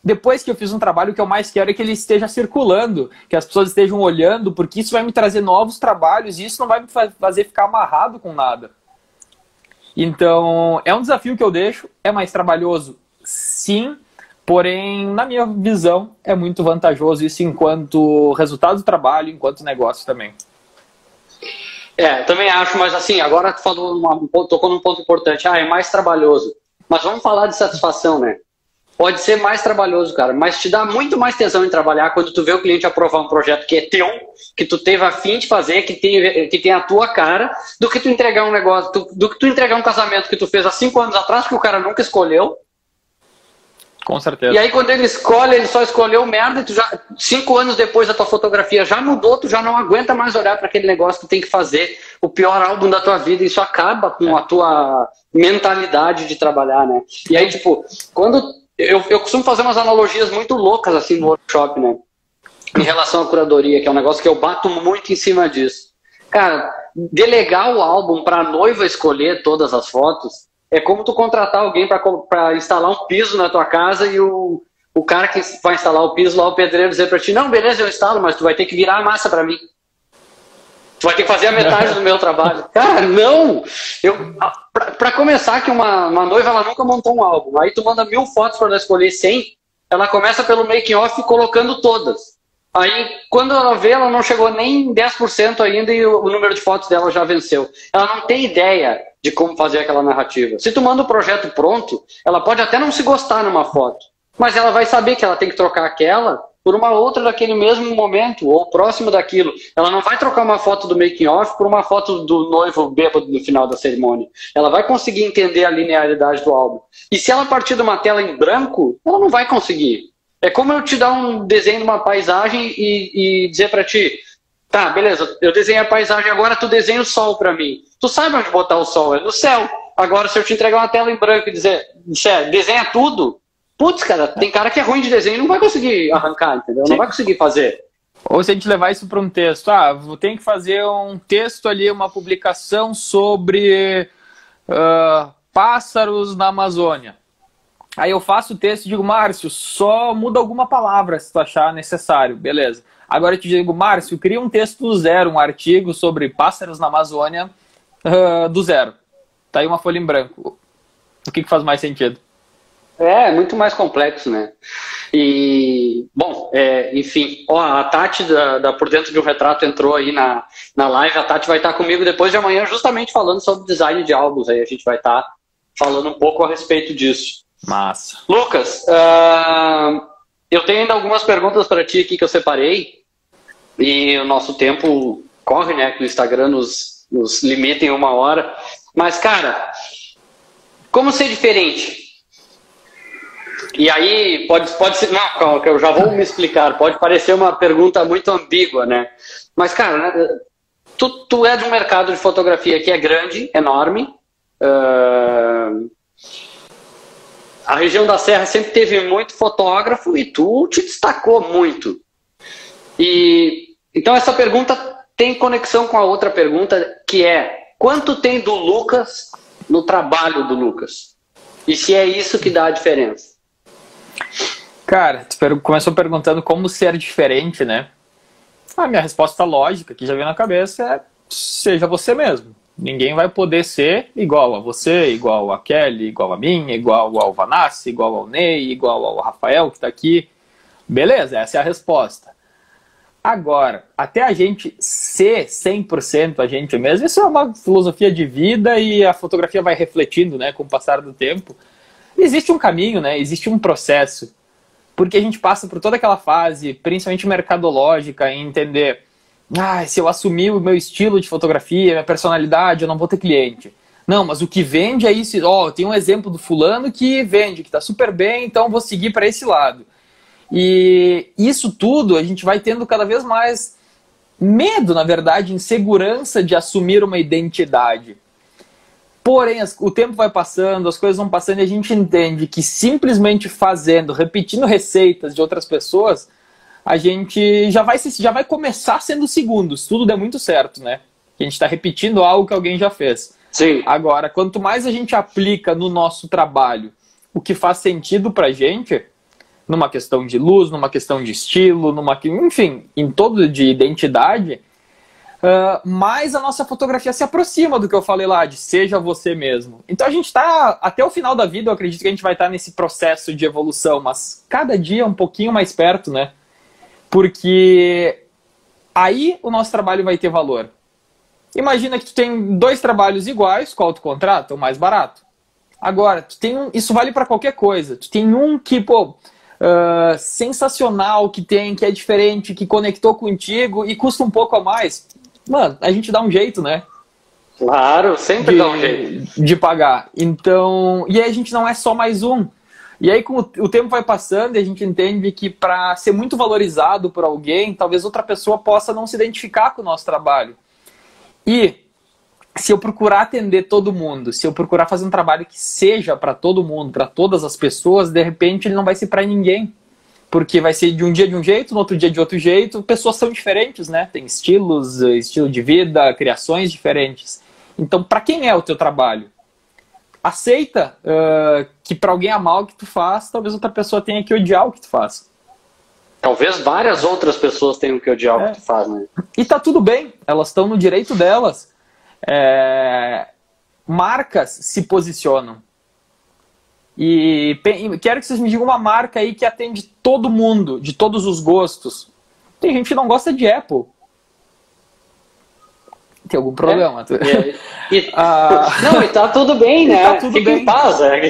Depois que eu fiz um trabalho, o que eu mais quero é que ele esteja circulando, que as pessoas estejam olhando, porque isso vai me trazer novos trabalhos e isso não vai me fazer ficar amarrado com nada. Então, é um desafio que eu deixo, é mais trabalhoso, sim, porém, na minha visão, é muito vantajoso isso enquanto resultado do trabalho, enquanto negócio também. É, também acho, mas assim, agora tu falou uma, tocou num ponto importante. Ah, é mais trabalhoso. Mas vamos falar de satisfação, né? Pode ser mais trabalhoso, cara, mas te dá muito mais tesão em trabalhar quando tu vê o cliente aprovar um projeto que é teu, que tu teve a fim de fazer, que tem, que tem a tua cara, do que tu entregar um negócio, do, do que tu entregar um casamento que tu fez há cinco anos atrás, que o cara nunca escolheu, com certeza. E aí quando ele escolhe, ele só escolheu merda, e tu já, cinco anos depois a tua fotografia já mudou, tu já não aguenta mais olhar para aquele negócio que tem que fazer o pior álbum da tua vida, e isso acaba com a tua mentalidade de trabalhar, né? E aí, tipo, quando. Eu, eu costumo fazer umas analogias muito loucas assim no workshop, né? Em relação à curadoria, que é um negócio que eu bato muito em cima disso. Cara, delegar o álbum para a noiva escolher todas as fotos é como tu contratar alguém para instalar um piso na tua casa e o, o cara que vai instalar o piso lá, o pedreiro, dizer para ti: Não, beleza, eu instalo, mas tu vai ter que virar a massa para mim. Tu vai ter que fazer a metade do meu trabalho. Cara, não! Eu, para começar, que uma, uma noiva ela nunca montou um álbum. Aí tu manda mil fotos para ela escolher 100, ela começa pelo making off colocando todas. Aí, quando ela vê, ela não chegou nem 10% ainda e o, o número de fotos dela já venceu. Ela não tem ideia de como fazer aquela narrativa. Se tu manda o projeto pronto, ela pode até não se gostar numa foto, mas ela vai saber que ela tem que trocar aquela por uma outra daquele mesmo momento, ou próximo daquilo. Ela não vai trocar uma foto do making off por uma foto do noivo bêbado no final da cerimônia. Ela vai conseguir entender a linearidade do álbum. E se ela partir de uma tela em branco, ela não vai conseguir. É como eu te dar um desenho de uma paisagem e, e dizer para ti, Tá, beleza, eu desenhei a paisagem, agora tu desenha o sol para mim. Tu sabe onde botar o sol, é no céu. Agora, se eu te entregar uma tela em branco e dizer, disser, desenha tudo, putz, cara, tem cara que é ruim de desenho e não vai conseguir arrancar, entendeu? Não vai conseguir fazer. Ou se a gente levar isso para um texto, ah, tem que fazer um texto ali, uma publicação sobre uh, pássaros na Amazônia. Aí eu faço o texto e digo, Márcio, só muda alguma palavra se tu achar necessário, beleza. Agora eu te digo, Márcio, cria um texto do zero, um artigo sobre pássaros na Amazônia uh, do zero. Tá aí uma folha em branco. O que, que faz mais sentido? É, é muito mais complexo, né? E, bom, é, enfim, ó, a Tati da, da, Por Dentro de um Retrato entrou aí na, na live. A Tati vai estar comigo depois de amanhã, justamente falando sobre design de álbuns. Aí a gente vai estar falando um pouco a respeito disso. Massa. Lucas, uh, eu tenho ainda algumas perguntas para ti aqui que eu separei. E o nosso tempo corre, né? Que o Instagram nos, nos limita em uma hora. Mas, cara, como ser diferente? E aí, pode, pode ser. Não, calma, eu já vou me explicar. Pode parecer uma pergunta muito ambígua, né? Mas, cara, né, tu, tu é de um mercado de fotografia que é grande, enorme. Uh, a região da Serra sempre teve muito fotógrafo e tu te destacou muito. E então essa pergunta tem conexão com a outra pergunta que é quanto tem do Lucas no trabalho do Lucas? E se é isso que dá a diferença? Cara, tu começou perguntando como ser diferente, né? A minha resposta lógica, que já veio na cabeça, é seja você mesmo. Ninguém vai poder ser igual a você, igual a Kelly, igual a mim, igual ao Vanassi, igual ao Ney, igual ao Rafael que está aqui. Beleza, essa é a resposta. Agora, até a gente ser 100% a gente mesmo, isso é uma filosofia de vida e a fotografia vai refletindo né, com o passar do tempo. Existe um caminho, né, existe um processo, porque a gente passa por toda aquela fase, principalmente mercadológica, em entender ah, se eu assumir o meu estilo de fotografia, minha personalidade, eu não vou ter cliente. Não, mas o que vende é isso. Ó, oh, tem um exemplo do fulano que vende, que está super bem, então vou seguir para esse lado. E isso tudo a gente vai tendo cada vez mais medo, na verdade, insegurança de assumir uma identidade. Porém, o tempo vai passando, as coisas vão passando e a gente entende que simplesmente fazendo, repetindo receitas de outras pessoas, a gente já vai, já vai começar sendo segundo, se tudo der muito certo, né? A gente está repetindo algo que alguém já fez. Sim. Agora, quanto mais a gente aplica no nosso trabalho o que faz sentido para gente, numa questão de luz, numa questão de estilo, numa, enfim, em todo de identidade, uh, mais a nossa fotografia se aproxima do que eu falei lá, de seja você mesmo. Então a gente está, até o final da vida, eu acredito que a gente vai estar tá nesse processo de evolução, mas cada dia um pouquinho mais perto, né? Porque aí o nosso trabalho vai ter valor. Imagina que tu tem dois trabalhos iguais, qual tu contrata? O mais barato. Agora, tu tem um, isso vale para qualquer coisa. Tu tem um que, pô, uh, sensacional que tem, que é diferente, que conectou contigo e custa um pouco a mais. Mano, a gente dá um jeito, né? Claro, sempre de, dá um jeito. De pagar. Então, e aí a gente não é só mais um. E aí, com o tempo vai passando e a gente entende que para ser muito valorizado por alguém, talvez outra pessoa possa não se identificar com o nosso trabalho. E se eu procurar atender todo mundo, se eu procurar fazer um trabalho que seja para todo mundo, para todas as pessoas, de repente ele não vai ser para ninguém. Porque vai ser de um dia de um jeito, no outro dia de outro jeito. Pessoas são diferentes, né? Tem estilos, estilo de vida, criações diferentes. Então, para quem é o teu trabalho? aceita uh, que para alguém amar o que tu faz, talvez outra pessoa tenha que odiar o que tu faz. Talvez várias outras pessoas tenham que odiar é. o que tu faz, né? E tá tudo bem, elas estão no direito delas. É... Marcas se posicionam. E quero que vocês me digam uma marca aí que atende todo mundo, de todos os gostos. Tem gente que não gosta de Apple tem algum problema. É, e, ah, não, e tá tudo bem, né? Tá tudo Fica bem. em paz. É.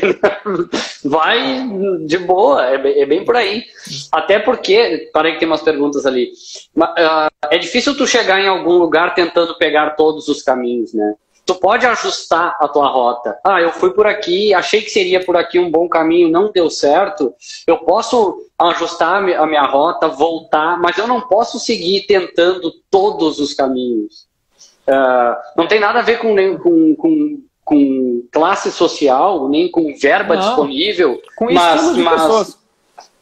Vai de boa, é bem, é bem, por aí. Até porque, parei que tem umas perguntas ali. Uh, é difícil tu chegar em algum lugar tentando pegar todos os caminhos, né? Tu pode ajustar a tua rota. Ah, eu fui por aqui, achei que seria por aqui um bom caminho, não deu certo. Eu posso ajustar a minha rota, voltar, mas eu não posso seguir tentando todos os caminhos. Uh, não tem nada a ver com, com, com, com classe social, nem com verba não, disponível, com mas, mas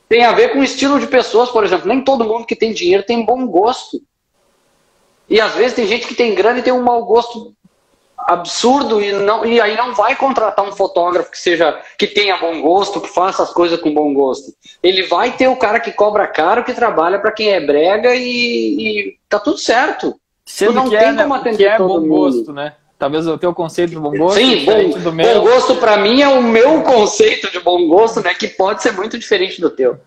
tem a ver com estilo de pessoas, por exemplo. Nem todo mundo que tem dinheiro tem bom gosto. E às vezes tem gente que tem grana e tem um mau gosto absurdo e, não, e aí não vai contratar um fotógrafo que seja que tenha bom gosto, que faça as coisas com bom gosto. Ele vai ter o cara que cobra caro, que trabalha para quem é brega e, e tá tudo certo. Sendo não que é, né, que é bom mundo. gosto, né? Talvez o teu conceito de bom gosto Sim, bom, do meu. bom gosto para mim é o meu conceito de bom gosto, né? Que pode ser muito diferente do teu.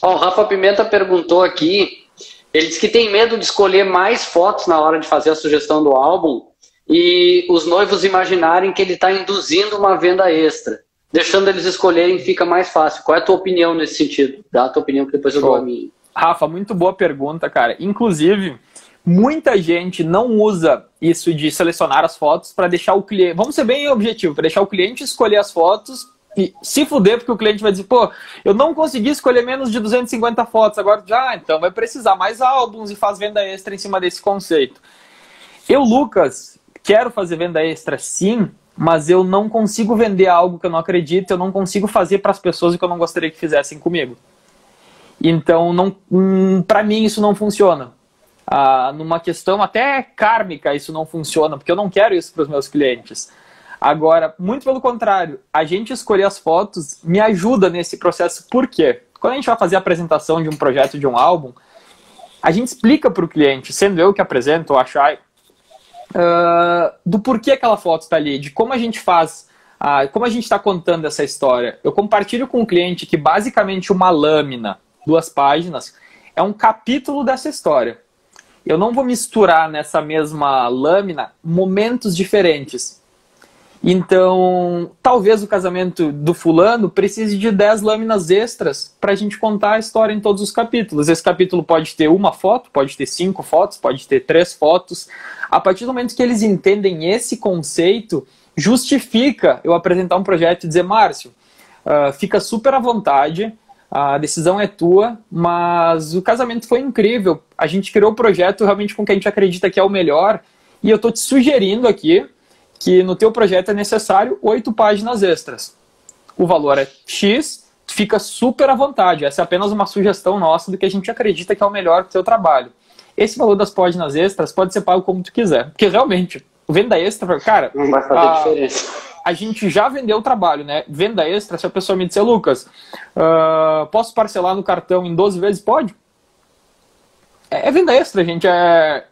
Ó, o Rafa Pimenta perguntou aqui, ele disse que tem medo de escolher mais fotos na hora de fazer a sugestão do álbum e os noivos imaginarem que ele está induzindo uma venda extra. Deixando eles escolherem fica mais fácil. Qual é a tua opinião nesse sentido? Dá a tua opinião que depois eu dou a minha. Rafa, muito boa pergunta, cara. Inclusive, muita gente não usa isso de selecionar as fotos para deixar o cliente. Vamos ser bem objetivo, para deixar o cliente escolher as fotos e se fuder, porque o cliente vai dizer, pô, eu não consegui escolher menos de 250 fotos, agora já, então vai precisar mais álbuns e faz venda extra em cima desse conceito. Eu, Lucas, quero fazer venda extra sim, mas eu não consigo vender algo que eu não acredito, eu não consigo fazer para as pessoas que eu não gostaria que fizessem comigo. Então, não, hum, para mim isso não funciona. Ah, numa questão até kármica isso não funciona, porque eu não quero isso para os meus clientes. Agora, muito pelo contrário, a gente escolher as fotos me ajuda nesse processo. Por quê? Quando a gente vai fazer a apresentação de um projeto, de um álbum, a gente explica para o cliente, sendo eu que apresento, ou a Shai, do porquê aquela foto está ali, de como a gente faz, uh, como a gente está contando essa história. Eu compartilho com o cliente que basicamente uma lâmina, duas páginas, é um capítulo dessa história. Eu não vou misturar nessa mesma lâmina momentos diferentes. Então, talvez o casamento do fulano precise de 10 lâminas extras para a gente contar a história em todos os capítulos. Esse capítulo pode ter uma foto, pode ter cinco fotos, pode ter três fotos. A partir do momento que eles entendem esse conceito, justifica eu apresentar um projeto e dizer, Márcio, uh, fica super à vontade, a decisão é tua, mas o casamento foi incrível. A gente criou o projeto realmente com o que a gente acredita que é o melhor. E eu estou te sugerindo aqui que no teu projeto é necessário oito páginas extras. O valor é X, fica super à vontade. Essa é apenas uma sugestão nossa do que a gente acredita que é o melhor para o teu trabalho. Esse valor das páginas extras pode ser pago como tu quiser. Porque realmente, venda extra, cara. Não vai fazer a, diferença. A gente já vendeu o trabalho, né? Venda extra, se a pessoa me disser, Lucas, uh, posso parcelar no cartão em 12 vezes? Pode. É, é venda extra, gente. É,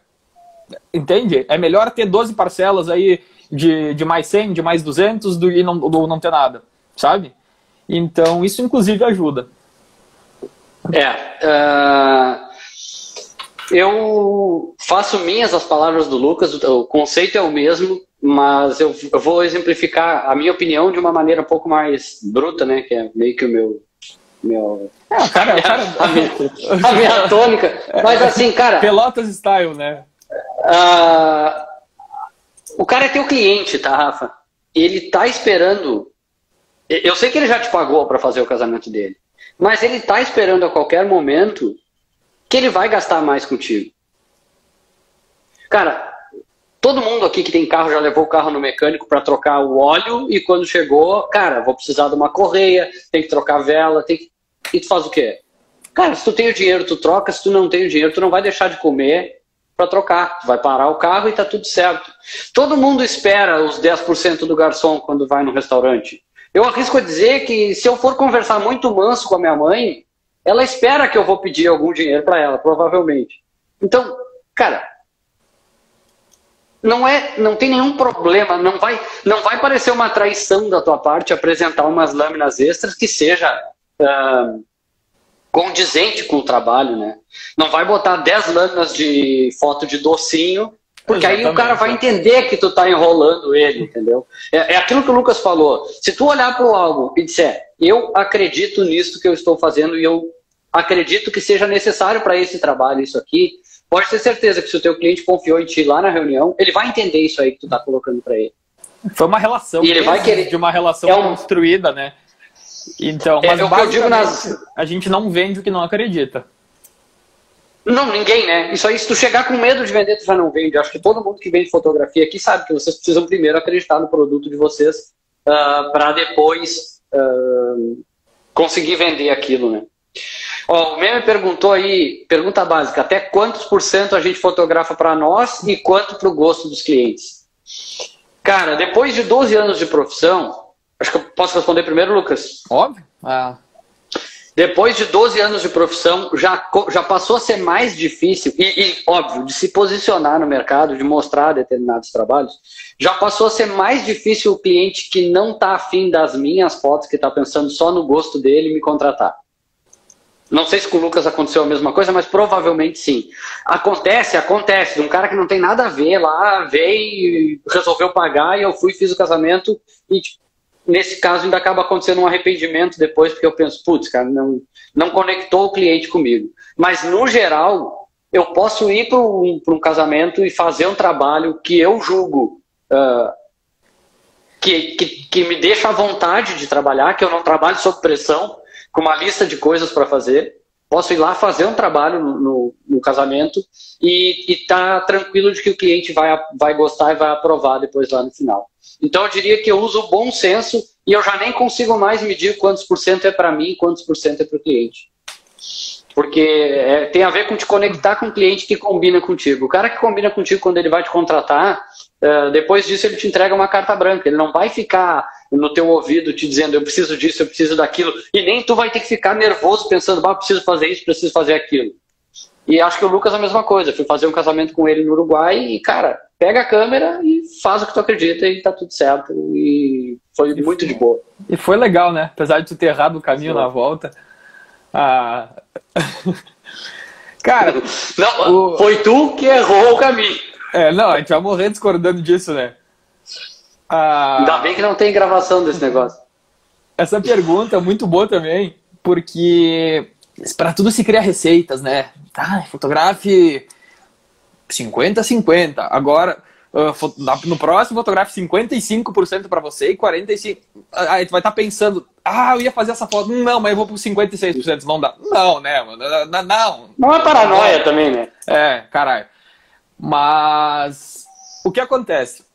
entende? É melhor ter 12 parcelas aí de, de mais 100, de mais 200 do, e não, do não ter nada, sabe? Então, isso inclusive ajuda. É. Uh, eu faço minhas as palavras do Lucas, o, conceito é o mesmo, mas eu, eu, vou exemplificar a minha opinião de uma maneira um pouco mais bruta, né? Que é meio que o meu. meu é, cara, cara... a, minha, a minha tônica. Mas assim, cara. Pelotas style, né? Uh, o cara é teu cliente, tá, Rafa? Ele tá esperando. Eu sei que ele já te pagou para fazer o casamento dele, mas ele tá esperando a qualquer momento que ele vai gastar mais contigo. Cara, todo mundo aqui que tem carro já levou o carro no mecânico para trocar o óleo e quando chegou, cara, vou precisar de uma correia, tem que trocar vela, tem que... e tu faz o quê? Cara, se tu tem o dinheiro, tu troca, se tu não tem o dinheiro, tu não vai deixar de comer para trocar. vai parar o carro e está tudo certo. Todo mundo espera os 10% do garçom quando vai no restaurante. Eu arrisco a dizer que se eu for conversar muito manso com a minha mãe, ela espera que eu vou pedir algum dinheiro para ela, provavelmente. Então, cara, não é, não tem nenhum problema, não vai, não vai parecer uma traição da tua parte apresentar umas lâminas extras que seja uh, condizente com o trabalho, né? Não vai botar 10 lâminas de foto de docinho, porque Exatamente. aí o cara vai entender que tu tá enrolando ele, entendeu? É, é aquilo que o Lucas falou. Se tu olhar para o álbum e disser, eu acredito nisso que eu estou fazendo e eu acredito que seja necessário para esse trabalho isso aqui, pode ter certeza que se o teu cliente confiou em ti lá na reunião, ele vai entender isso aí que tu tá colocando para ele. Foi uma relação. E ele vai querer de uma relação é um... construída, né? Então, é, mas é, o que eu digo nas... a gente não vende o que não acredita. Não, ninguém, né? Isso aí, se tu chegar com medo de vender, tu já não vende. Acho que todo mundo que vende fotografia aqui sabe que vocês precisam primeiro acreditar no produto de vocês uh, ah, para depois uh, conseguir vender aquilo, né? Ó, o Meme perguntou aí, pergunta básica, até quantos por cento a gente fotografa para nós e quanto para o gosto dos clientes? Cara, depois de 12 anos de profissão, Acho que eu posso responder primeiro, Lucas. Óbvio. Ah. Depois de 12 anos de profissão, já, já passou a ser mais difícil, e, e, óbvio, de se posicionar no mercado, de mostrar determinados trabalhos, já passou a ser mais difícil o cliente que não está afim das minhas fotos, que está pensando só no gosto dele, me contratar. Não sei se com o Lucas aconteceu a mesma coisa, mas provavelmente sim. Acontece, acontece. De um cara que não tem nada a ver lá, veio, resolveu pagar e eu fui, fiz o casamento e tipo, nesse caso ainda acaba acontecendo um arrependimento depois, porque eu penso, putz, cara, não, não conectou o cliente comigo. Mas no geral, eu posso ir para um, um, casamento e fazer um trabalho que eu julgo uh, que, que, que me deixa à vontade de trabalhar, que eu não trabalho sob pressão, com uma lista de coisas para fazer. Posso ir lá fazer um trabalho no, no, no casamento e estar tá tranquilo de que o cliente vai, vai gostar e vai aprovar depois lá no final. Então eu diria que eu uso o bom senso e eu já nem consigo mais medir quantos por cento é para mim e quantos por cento é para o cliente. Porque é, tem a ver com te conectar com o cliente que combina contigo. O cara que combina contigo quando ele vai te contratar, uh, depois disso ele te entrega uma carta branca. Ele não vai ficar no teu ouvido te dizendo eu preciso disso, eu preciso daquilo. E nem tu vai ter que ficar nervoso pensando, ah, preciso fazer isso, preciso fazer aquilo. E acho que o Lucas é a mesma coisa. fui fazer um casamento com ele no Uruguai e, cara, pega a câmera e faz o que tu acredita e tá tudo certo. E foi e muito foi, de boa. E foi legal, né? Apesar de tu ter errado o caminho Sim. na volta. Ah, Cara, não, o... foi tu que errou o caminho. É, não, a gente vai morrer discordando disso, né? Ah... Ainda bem que não tem gravação desse negócio. Essa pergunta é muito boa também, porque para tudo se cria receitas, né? Ah, fotografe 50-50. Agora, Uh, no próximo fotografe 55% para você e 45%. Aí tu vai estar tá pensando, ah, eu ia fazer essa foto. Não, mas eu vou pro 56%. Não dá. Não, né, mano? Não. Não, não é paranoia também, né? É, caralho. Mas o que acontece?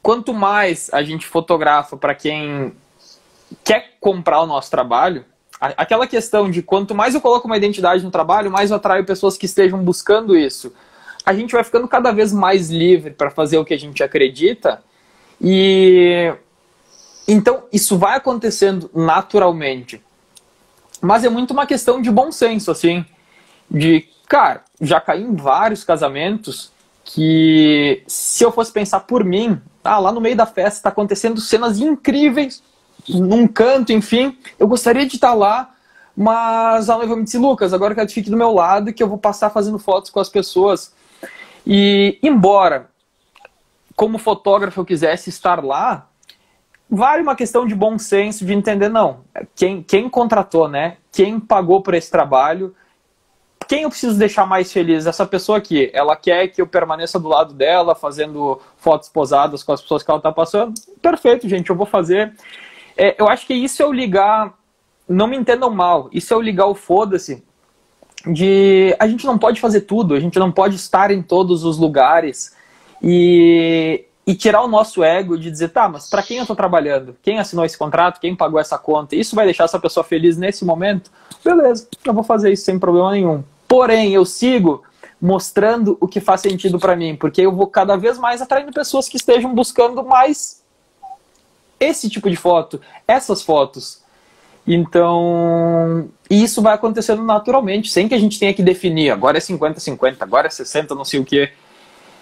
Quanto mais a gente fotografa para quem quer comprar o nosso trabalho, aquela questão de quanto mais eu coloco uma identidade no trabalho, mais eu atraio pessoas que estejam buscando isso a gente vai ficando cada vez mais livre para fazer o que a gente acredita e então isso vai acontecendo naturalmente. Mas é muito uma questão de bom senso, assim, de, cara, já caí em vários casamentos que se eu fosse pensar por mim, ah, lá no meio da festa está acontecendo cenas incríveis, num canto, enfim, eu gostaria de estar lá, mas a noiva me disse, Lucas, agora que eu fique do meu lado, que eu vou passar fazendo fotos com as pessoas. E, embora, como fotógrafo, eu quisesse estar lá, vale uma questão de bom senso, de entender, não, quem, quem contratou, né? Quem pagou por esse trabalho, quem eu preciso deixar mais feliz? Essa pessoa aqui, ela quer que eu permaneça do lado dela, fazendo fotos posadas com as pessoas que ela está passando? Perfeito, gente, eu vou fazer. É, eu acho que isso é o ligar, não me entendam mal, isso é o ligar o foda-se de a gente não pode fazer tudo, a gente não pode estar em todos os lugares e, e tirar o nosso ego de dizer, tá, mas para quem eu estou trabalhando? Quem assinou esse contrato? Quem pagou essa conta? Isso vai deixar essa pessoa feliz nesse momento? Beleza, eu vou fazer isso sem problema nenhum. Porém, eu sigo mostrando o que faz sentido para mim, porque eu vou cada vez mais atraindo pessoas que estejam buscando mais esse tipo de foto, essas fotos. Então, isso vai acontecendo naturalmente, sem que a gente tenha que definir, agora é 50-50, agora é 60, não sei o quê.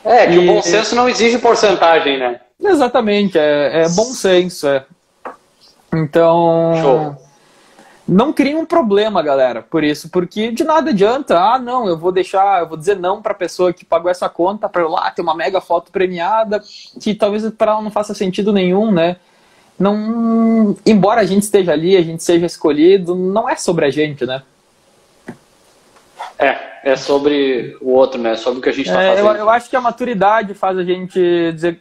É, que e... o bom senso não exige porcentagem, né? Exatamente, é, é bom senso. É. Então, Show. não cria um problema, galera, por isso, porque de nada adianta, ah, não, eu vou deixar, eu vou dizer não para a pessoa que pagou essa conta para eu lá ter uma mega foto premiada, que talvez para ela não faça sentido nenhum, né? Não. Embora a gente esteja ali, a gente seja escolhido, não é sobre a gente, né? É, é sobre o outro, né? Sobre o que a gente está é, fazendo. Eu, eu, acho que a maturidade faz a gente dizer,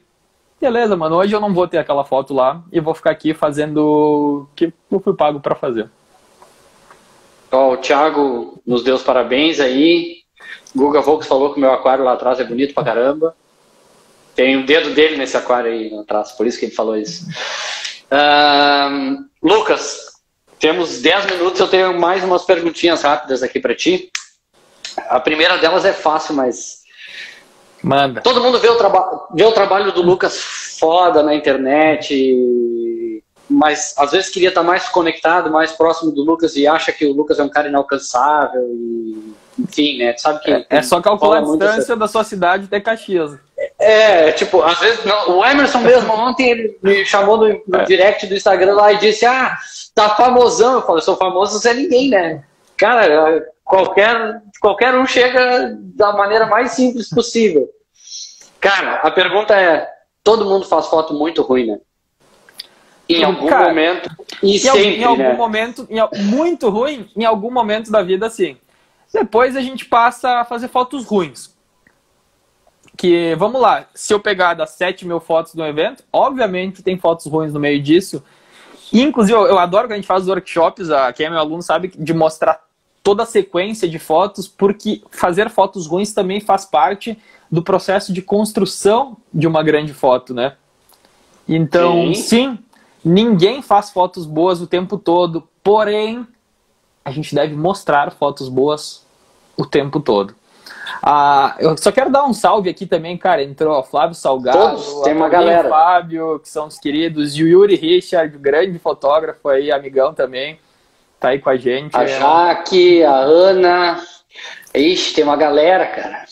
beleza, mano, hoje eu não vou ter aquela foto lá e vou ficar aqui fazendo o que eu fui pago para fazer. Ó, o Thiago nos deu os parabéns aí. Guga Volks falou que o meu aquário lá atrás é bonito pra caramba. Tem o um dedo dele nesse aquário aí atrás, por isso que ele falou isso. Uh, Lucas, temos 10 minutos, eu tenho mais umas perguntinhas rápidas aqui para ti. A primeira delas é fácil, mas. Manda. Todo mundo vê o, traba vê o trabalho do Lucas foda na internet, mas às vezes queria estar mais conectado, mais próximo do Lucas e acha que o Lucas é um cara inalcançável e enfim, né? Sabe que é, é só calcular a distância da sua cidade até Caxias. É, tipo, às vezes, não, o Emerson mesmo, ontem ele me chamou no, no é. direct do Instagram lá e disse, ah, tá famosão. Eu falei, sou famoso, você é ninguém, né? Cara, qualquer, qualquer um chega da maneira mais simples possível. Cara, a pergunta é, todo mundo faz foto muito ruim, né? Em algum Cara, momento, e em, sempre, em algum né? momento, em, muito ruim, em algum momento da vida, sim. Depois a gente passa a fazer fotos ruins. Que, vamos lá, se eu pegar das 7 mil fotos do evento, obviamente tem fotos ruins no meio disso. Inclusive, eu adoro que a gente faz os workshops, a, quem é meu aluno sabe, de mostrar toda a sequência de fotos, porque fazer fotos ruins também faz parte do processo de construção de uma grande foto, né? Então, sim, sim ninguém faz fotos boas o tempo todo, porém, a gente deve mostrar fotos boas o tempo todo. Ah, eu só quero dar um salve aqui também, cara. Entrou o Flávio Salgado, Todos, tem uma galera. Fábio, que são os queridos, e o Yuri Richard, grande fotógrafo aí, amigão também, tá aí com a gente. A é... Jaque, a Ana. Ixi, tem uma galera, cara.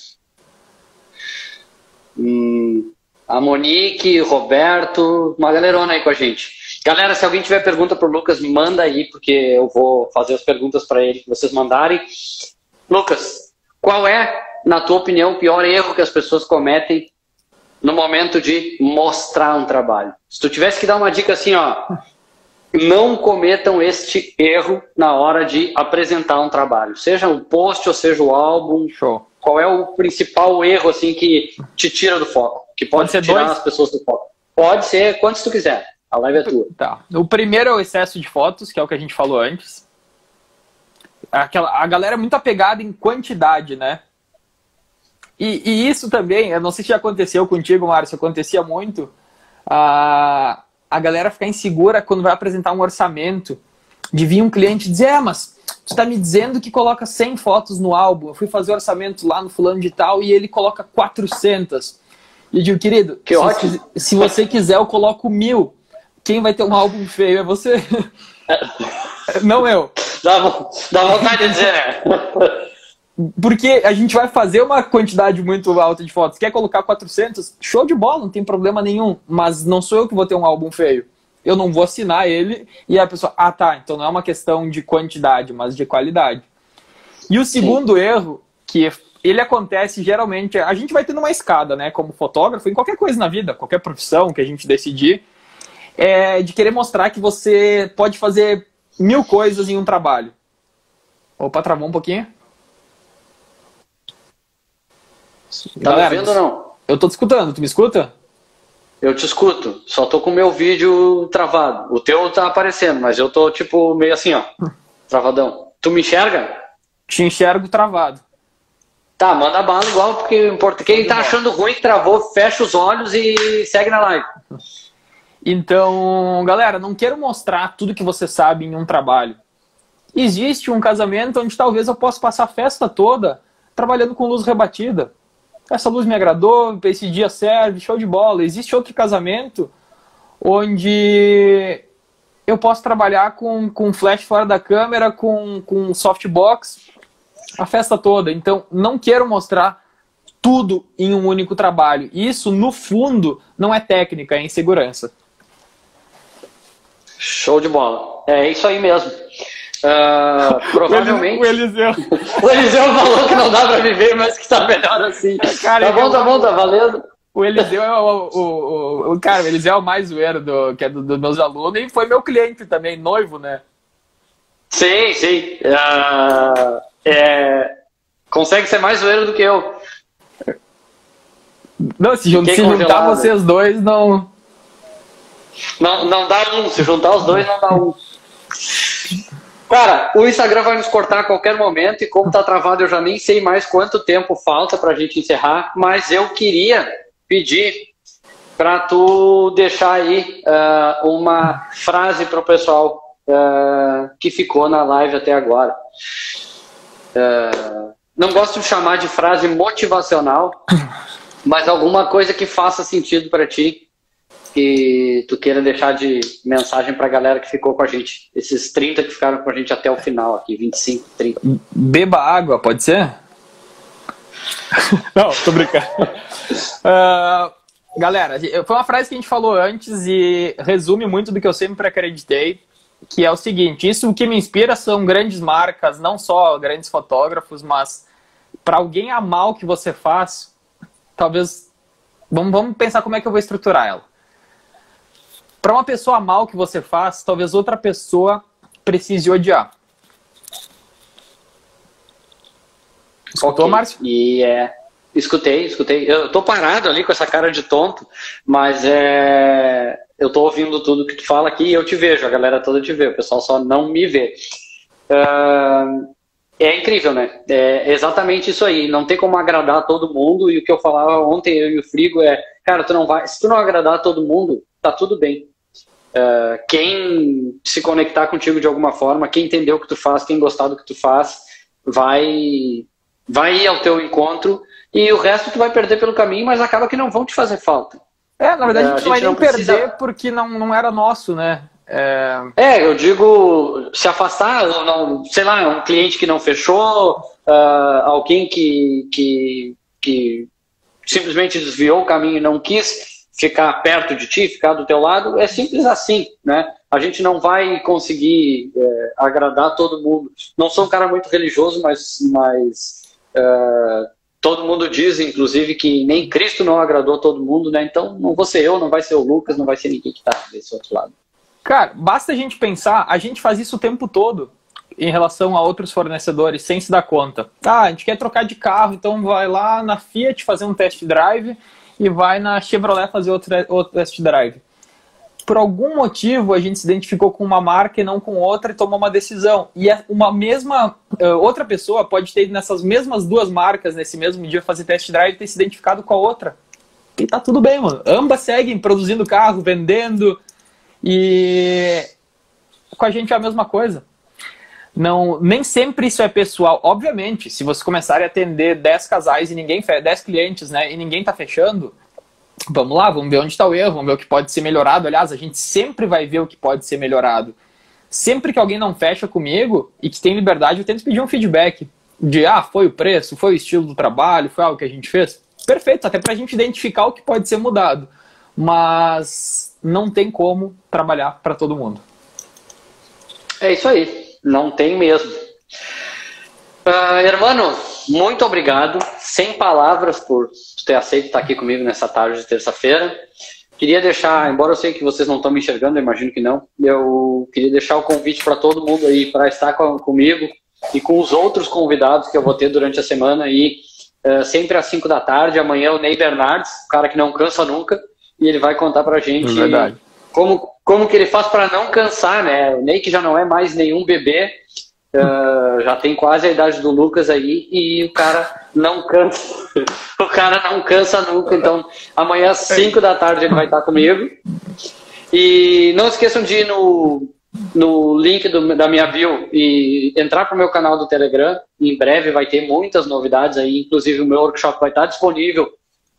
Hum, a Monique, o Roberto, uma galerona aí com a gente. Galera, se alguém tiver pergunta pro Lucas, manda aí, porque eu vou fazer as perguntas para ele que vocês mandarem. Lucas, qual é, na tua opinião, o pior erro que as pessoas cometem no momento de mostrar um trabalho? Se tu tivesse que dar uma dica assim, ó, não cometam este erro na hora de apresentar um trabalho, seja o post ou seja o álbum. Show. Qual é o principal erro assim que te tira do foco, que pode, pode tirar dois? as pessoas do foco? Pode ser quantos tu quiser. A live é tua. Tá. O primeiro é o excesso de fotos, que é o que a gente falou antes. Aquela, a galera é muito apegada em quantidade, né? E, e isso também, eu não sei se já aconteceu contigo, Márcio, acontecia muito. A, a galera ficar insegura quando vai apresentar um orçamento. De vir um cliente dizer, é, mas tu tá me dizendo que coloca 100 fotos no álbum. Eu fui fazer orçamento lá no fulano de tal e ele coloca 400. E eu digo, querido, que se, se, você quiser, eu coloco mil quem vai ter um álbum feio é você. Não eu. Dá, dá vontade de dizer, né? Porque a gente vai fazer uma quantidade muito alta de fotos. Quer colocar 400? Show de bola, não tem problema nenhum. Mas não sou eu que vou ter um álbum feio. Eu não vou assinar ele e a pessoa, ah tá, então não é uma questão de quantidade, mas de qualidade. E o segundo Sim. erro, que ele acontece geralmente, a gente vai tendo uma escada, né, como fotógrafo, em qualquer coisa na vida, qualquer profissão que a gente decidir, é de querer mostrar que você pode fazer mil coisas em um trabalho. Opa, travou um pouquinho. Tá Galera, me vendo ou não? Eu tô te escutando, tu me escuta? Eu te escuto, só tô com o meu vídeo travado. O teu tá aparecendo, mas eu tô tipo meio assim, ó, travadão. Tu me enxerga? Te enxergo travado. Tá, manda bala igual, porque quem tá achando ruim que travou, fecha os olhos e segue na live. Então, galera, não quero mostrar tudo que você sabe em um trabalho. Existe um casamento onde talvez eu possa passar a festa toda trabalhando com luz rebatida. Essa luz me agradou, esse dia serve, show de bola. Existe outro casamento onde eu posso trabalhar com, com flash fora da câmera, com, com softbox, a festa toda. Então, não quero mostrar tudo em um único trabalho. Isso, no fundo, não é técnica, é insegurança. Show de bola. É isso aí mesmo. Uh, provavelmente. O Eliseu. o Eliseu falou que não dá para viver, mas que tá melhor assim. Cara, tá bom, tá bom, tá valendo. O Eliseu é o, o, o, o, cara, o Eliseu é o mais zoeiro do, que é dos do meus alunos e foi meu cliente também, noivo, né? Sim, sim. Uh, é, consegue ser mais zoeiro do que eu. Não, se, se juntar vocês dois, não. Não, não dá um. Se juntar os dois, não dá um. Cara, o Instagram vai nos cortar a qualquer momento e como tá travado, eu já nem sei mais quanto tempo falta pra gente encerrar, mas eu queria pedir para tu deixar aí uh, uma frase pro pessoal uh, que ficou na live até agora. Uh, não gosto de chamar de frase motivacional, mas alguma coisa que faça sentido para ti que tu queira deixar de mensagem para a galera que ficou com a gente. Esses 30 que ficaram com a gente até o final aqui, 25, 30. Beba água, pode ser? Não, tô brincando. Uh, galera, foi uma frase que a gente falou antes e resume muito do que eu sempre acreditei, que é o seguinte, isso que me inspira são grandes marcas, não só grandes fotógrafos, mas para alguém amar o que você faz, talvez... Vamos, vamos pensar como é que eu vou estruturar ela para uma pessoa mal que você faz, talvez outra pessoa precise odiar. Escutou, okay. Márcio? E é. Escutei, escutei. Eu tô parado ali com essa cara de tonto, mas é. Eu tô ouvindo tudo que tu fala aqui e eu te vejo, a galera toda te vê, o pessoal só não me vê. Uh, é incrível, né? É exatamente isso aí. Não tem como agradar todo mundo. E o que eu falava ontem, eu e o Frigo, é: cara, tu não vai. Se tu não agradar todo mundo, tá tudo bem. Uh, quem se conectar contigo de alguma forma, quem entender o que tu faz, quem gostar do que tu faz, vai, vai ir ao teu encontro. E o resto tu vai perder pelo caminho, mas acaba que não vão te fazer falta. É, na verdade, uh, a gente, a gente não vai nem precisa... perder porque não, não era nosso, né? É... é, eu digo se afastar, não, sei lá, um cliente que não fechou, uh, alguém que, que, que simplesmente desviou o caminho e não quis ficar perto de ti, ficar do teu lado, é simples assim, né? A gente não vai conseguir é, agradar todo mundo. Não sou um cara muito religioso, mas, mas uh, todo mundo diz, inclusive, que nem Cristo não agradou todo mundo, né? Então não vou ser eu, não vai ser o Lucas, não vai ser ninguém que está desse outro lado. Cara, basta a gente pensar, a gente faz isso o tempo todo em relação a outros fornecedores sem se dar conta. Ah, a gente quer trocar de carro, então vai lá na Fiat fazer um test drive e vai na Chevrolet fazer outro, outro test drive. Por algum motivo a gente se identificou com uma marca e não com outra e tomou uma decisão. E é uma mesma outra pessoa pode ter ido nessas mesmas duas marcas nesse mesmo dia fazer test drive e ter se identificado com a outra. E tá tudo bem, mano. Ambas seguem produzindo carro, vendendo, e com a gente é a mesma coisa. Não, nem sempre isso é pessoal. Obviamente, se você começar a atender 10 casais e ninguém 10 clientes, né, e ninguém está fechando, vamos lá, vamos ver onde está o erro, vamos ver o que pode ser melhorado. Aliás, a gente sempre vai ver o que pode ser melhorado. Sempre que alguém não fecha comigo e que tem liberdade, eu tento pedir um feedback de ah, foi o preço, foi o estilo do trabalho, foi algo que a gente fez. Perfeito, até para a gente identificar o que pode ser mudado. Mas não tem como trabalhar para todo mundo. É isso aí, não tem mesmo. Uh, muito obrigado. Sem palavras por ter aceito estar aqui comigo nessa tarde de terça-feira. Queria deixar, embora eu sei que vocês não estão me enxergando, eu imagino que não, eu queria deixar o convite para todo mundo aí para estar com, comigo e com os outros convidados que eu vou ter durante a semana aí, uh, sempre às 5 da tarde. Amanhã o Ney Bernardes, o cara que não cansa nunca e ele vai contar pra gente é como, como que ele faz para não cansar, né? O Ney que já não é mais nenhum bebê, uh, já tem quase a idade do Lucas aí e o cara não cansa. o cara não cansa nunca. Então, amanhã às 5 da tarde ele vai estar comigo. E não esqueçam de ir no, no link do, da minha bio e entrar para o meu canal do Telegram. Em breve vai ter muitas novidades aí, inclusive o meu workshop vai estar disponível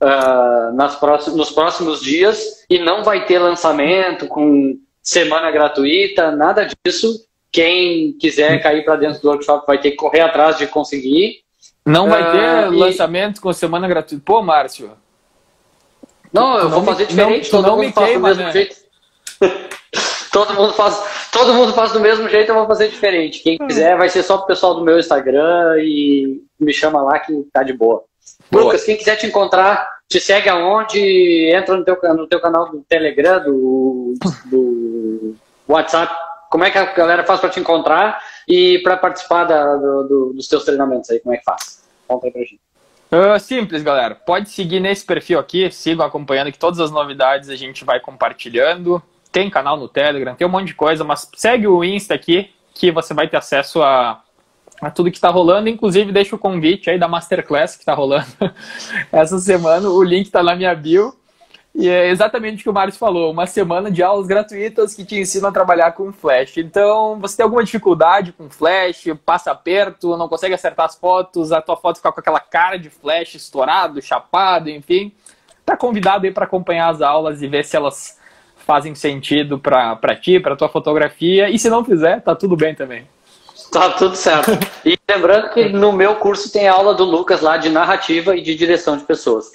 uh, nas próximos, nos próximos dias e não vai ter lançamento com semana gratuita, nada disso. Quem quiser cair para dentro do workshop vai ter que correr atrás de conseguir. Não vai ter uh, lançamento com semana gratuita. Pô, Márcio. Não, eu vou fazer diferente. Não, todo mundo faz queima, do mesmo né? jeito. todo mundo faz, todo mundo faz do mesmo jeito, eu vou fazer diferente. Quem hum. quiser, vai ser só pro pessoal do meu Instagram e me chama lá que tá de boa. boa. Lucas, quem quiser te encontrar, te segue aonde? Entra no teu, no teu canal do Telegram, do, do WhatsApp. Como é que a galera faz para te encontrar e para participar da, do, do, dos teus treinamentos aí? Como é que faz? Conta aí pra gente. Uh, simples, galera. Pode seguir nesse perfil aqui, sigam acompanhando que todas as novidades a gente vai compartilhando. Tem canal no Telegram, tem um monte de coisa, mas segue o Insta aqui que você vai ter acesso a a tudo que está rolando. Inclusive, deixa o convite aí da Masterclass que está rolando essa semana. O link está na minha bio. E é exatamente o que o Mário falou: uma semana de aulas gratuitas que te ensinam a trabalhar com Flash. Então, você tem alguma dificuldade com Flash, passa aperto, não consegue acertar as fotos, a tua foto fica com aquela cara de Flash estourado, chapado, enfim. Tá convidado aí para acompanhar as aulas e ver se elas fazem sentido para ti, para tua fotografia. E se não fizer, tá tudo bem também. Tá tudo certo. E lembrando que no meu curso tem aula do Lucas lá de narrativa e de direção de pessoas.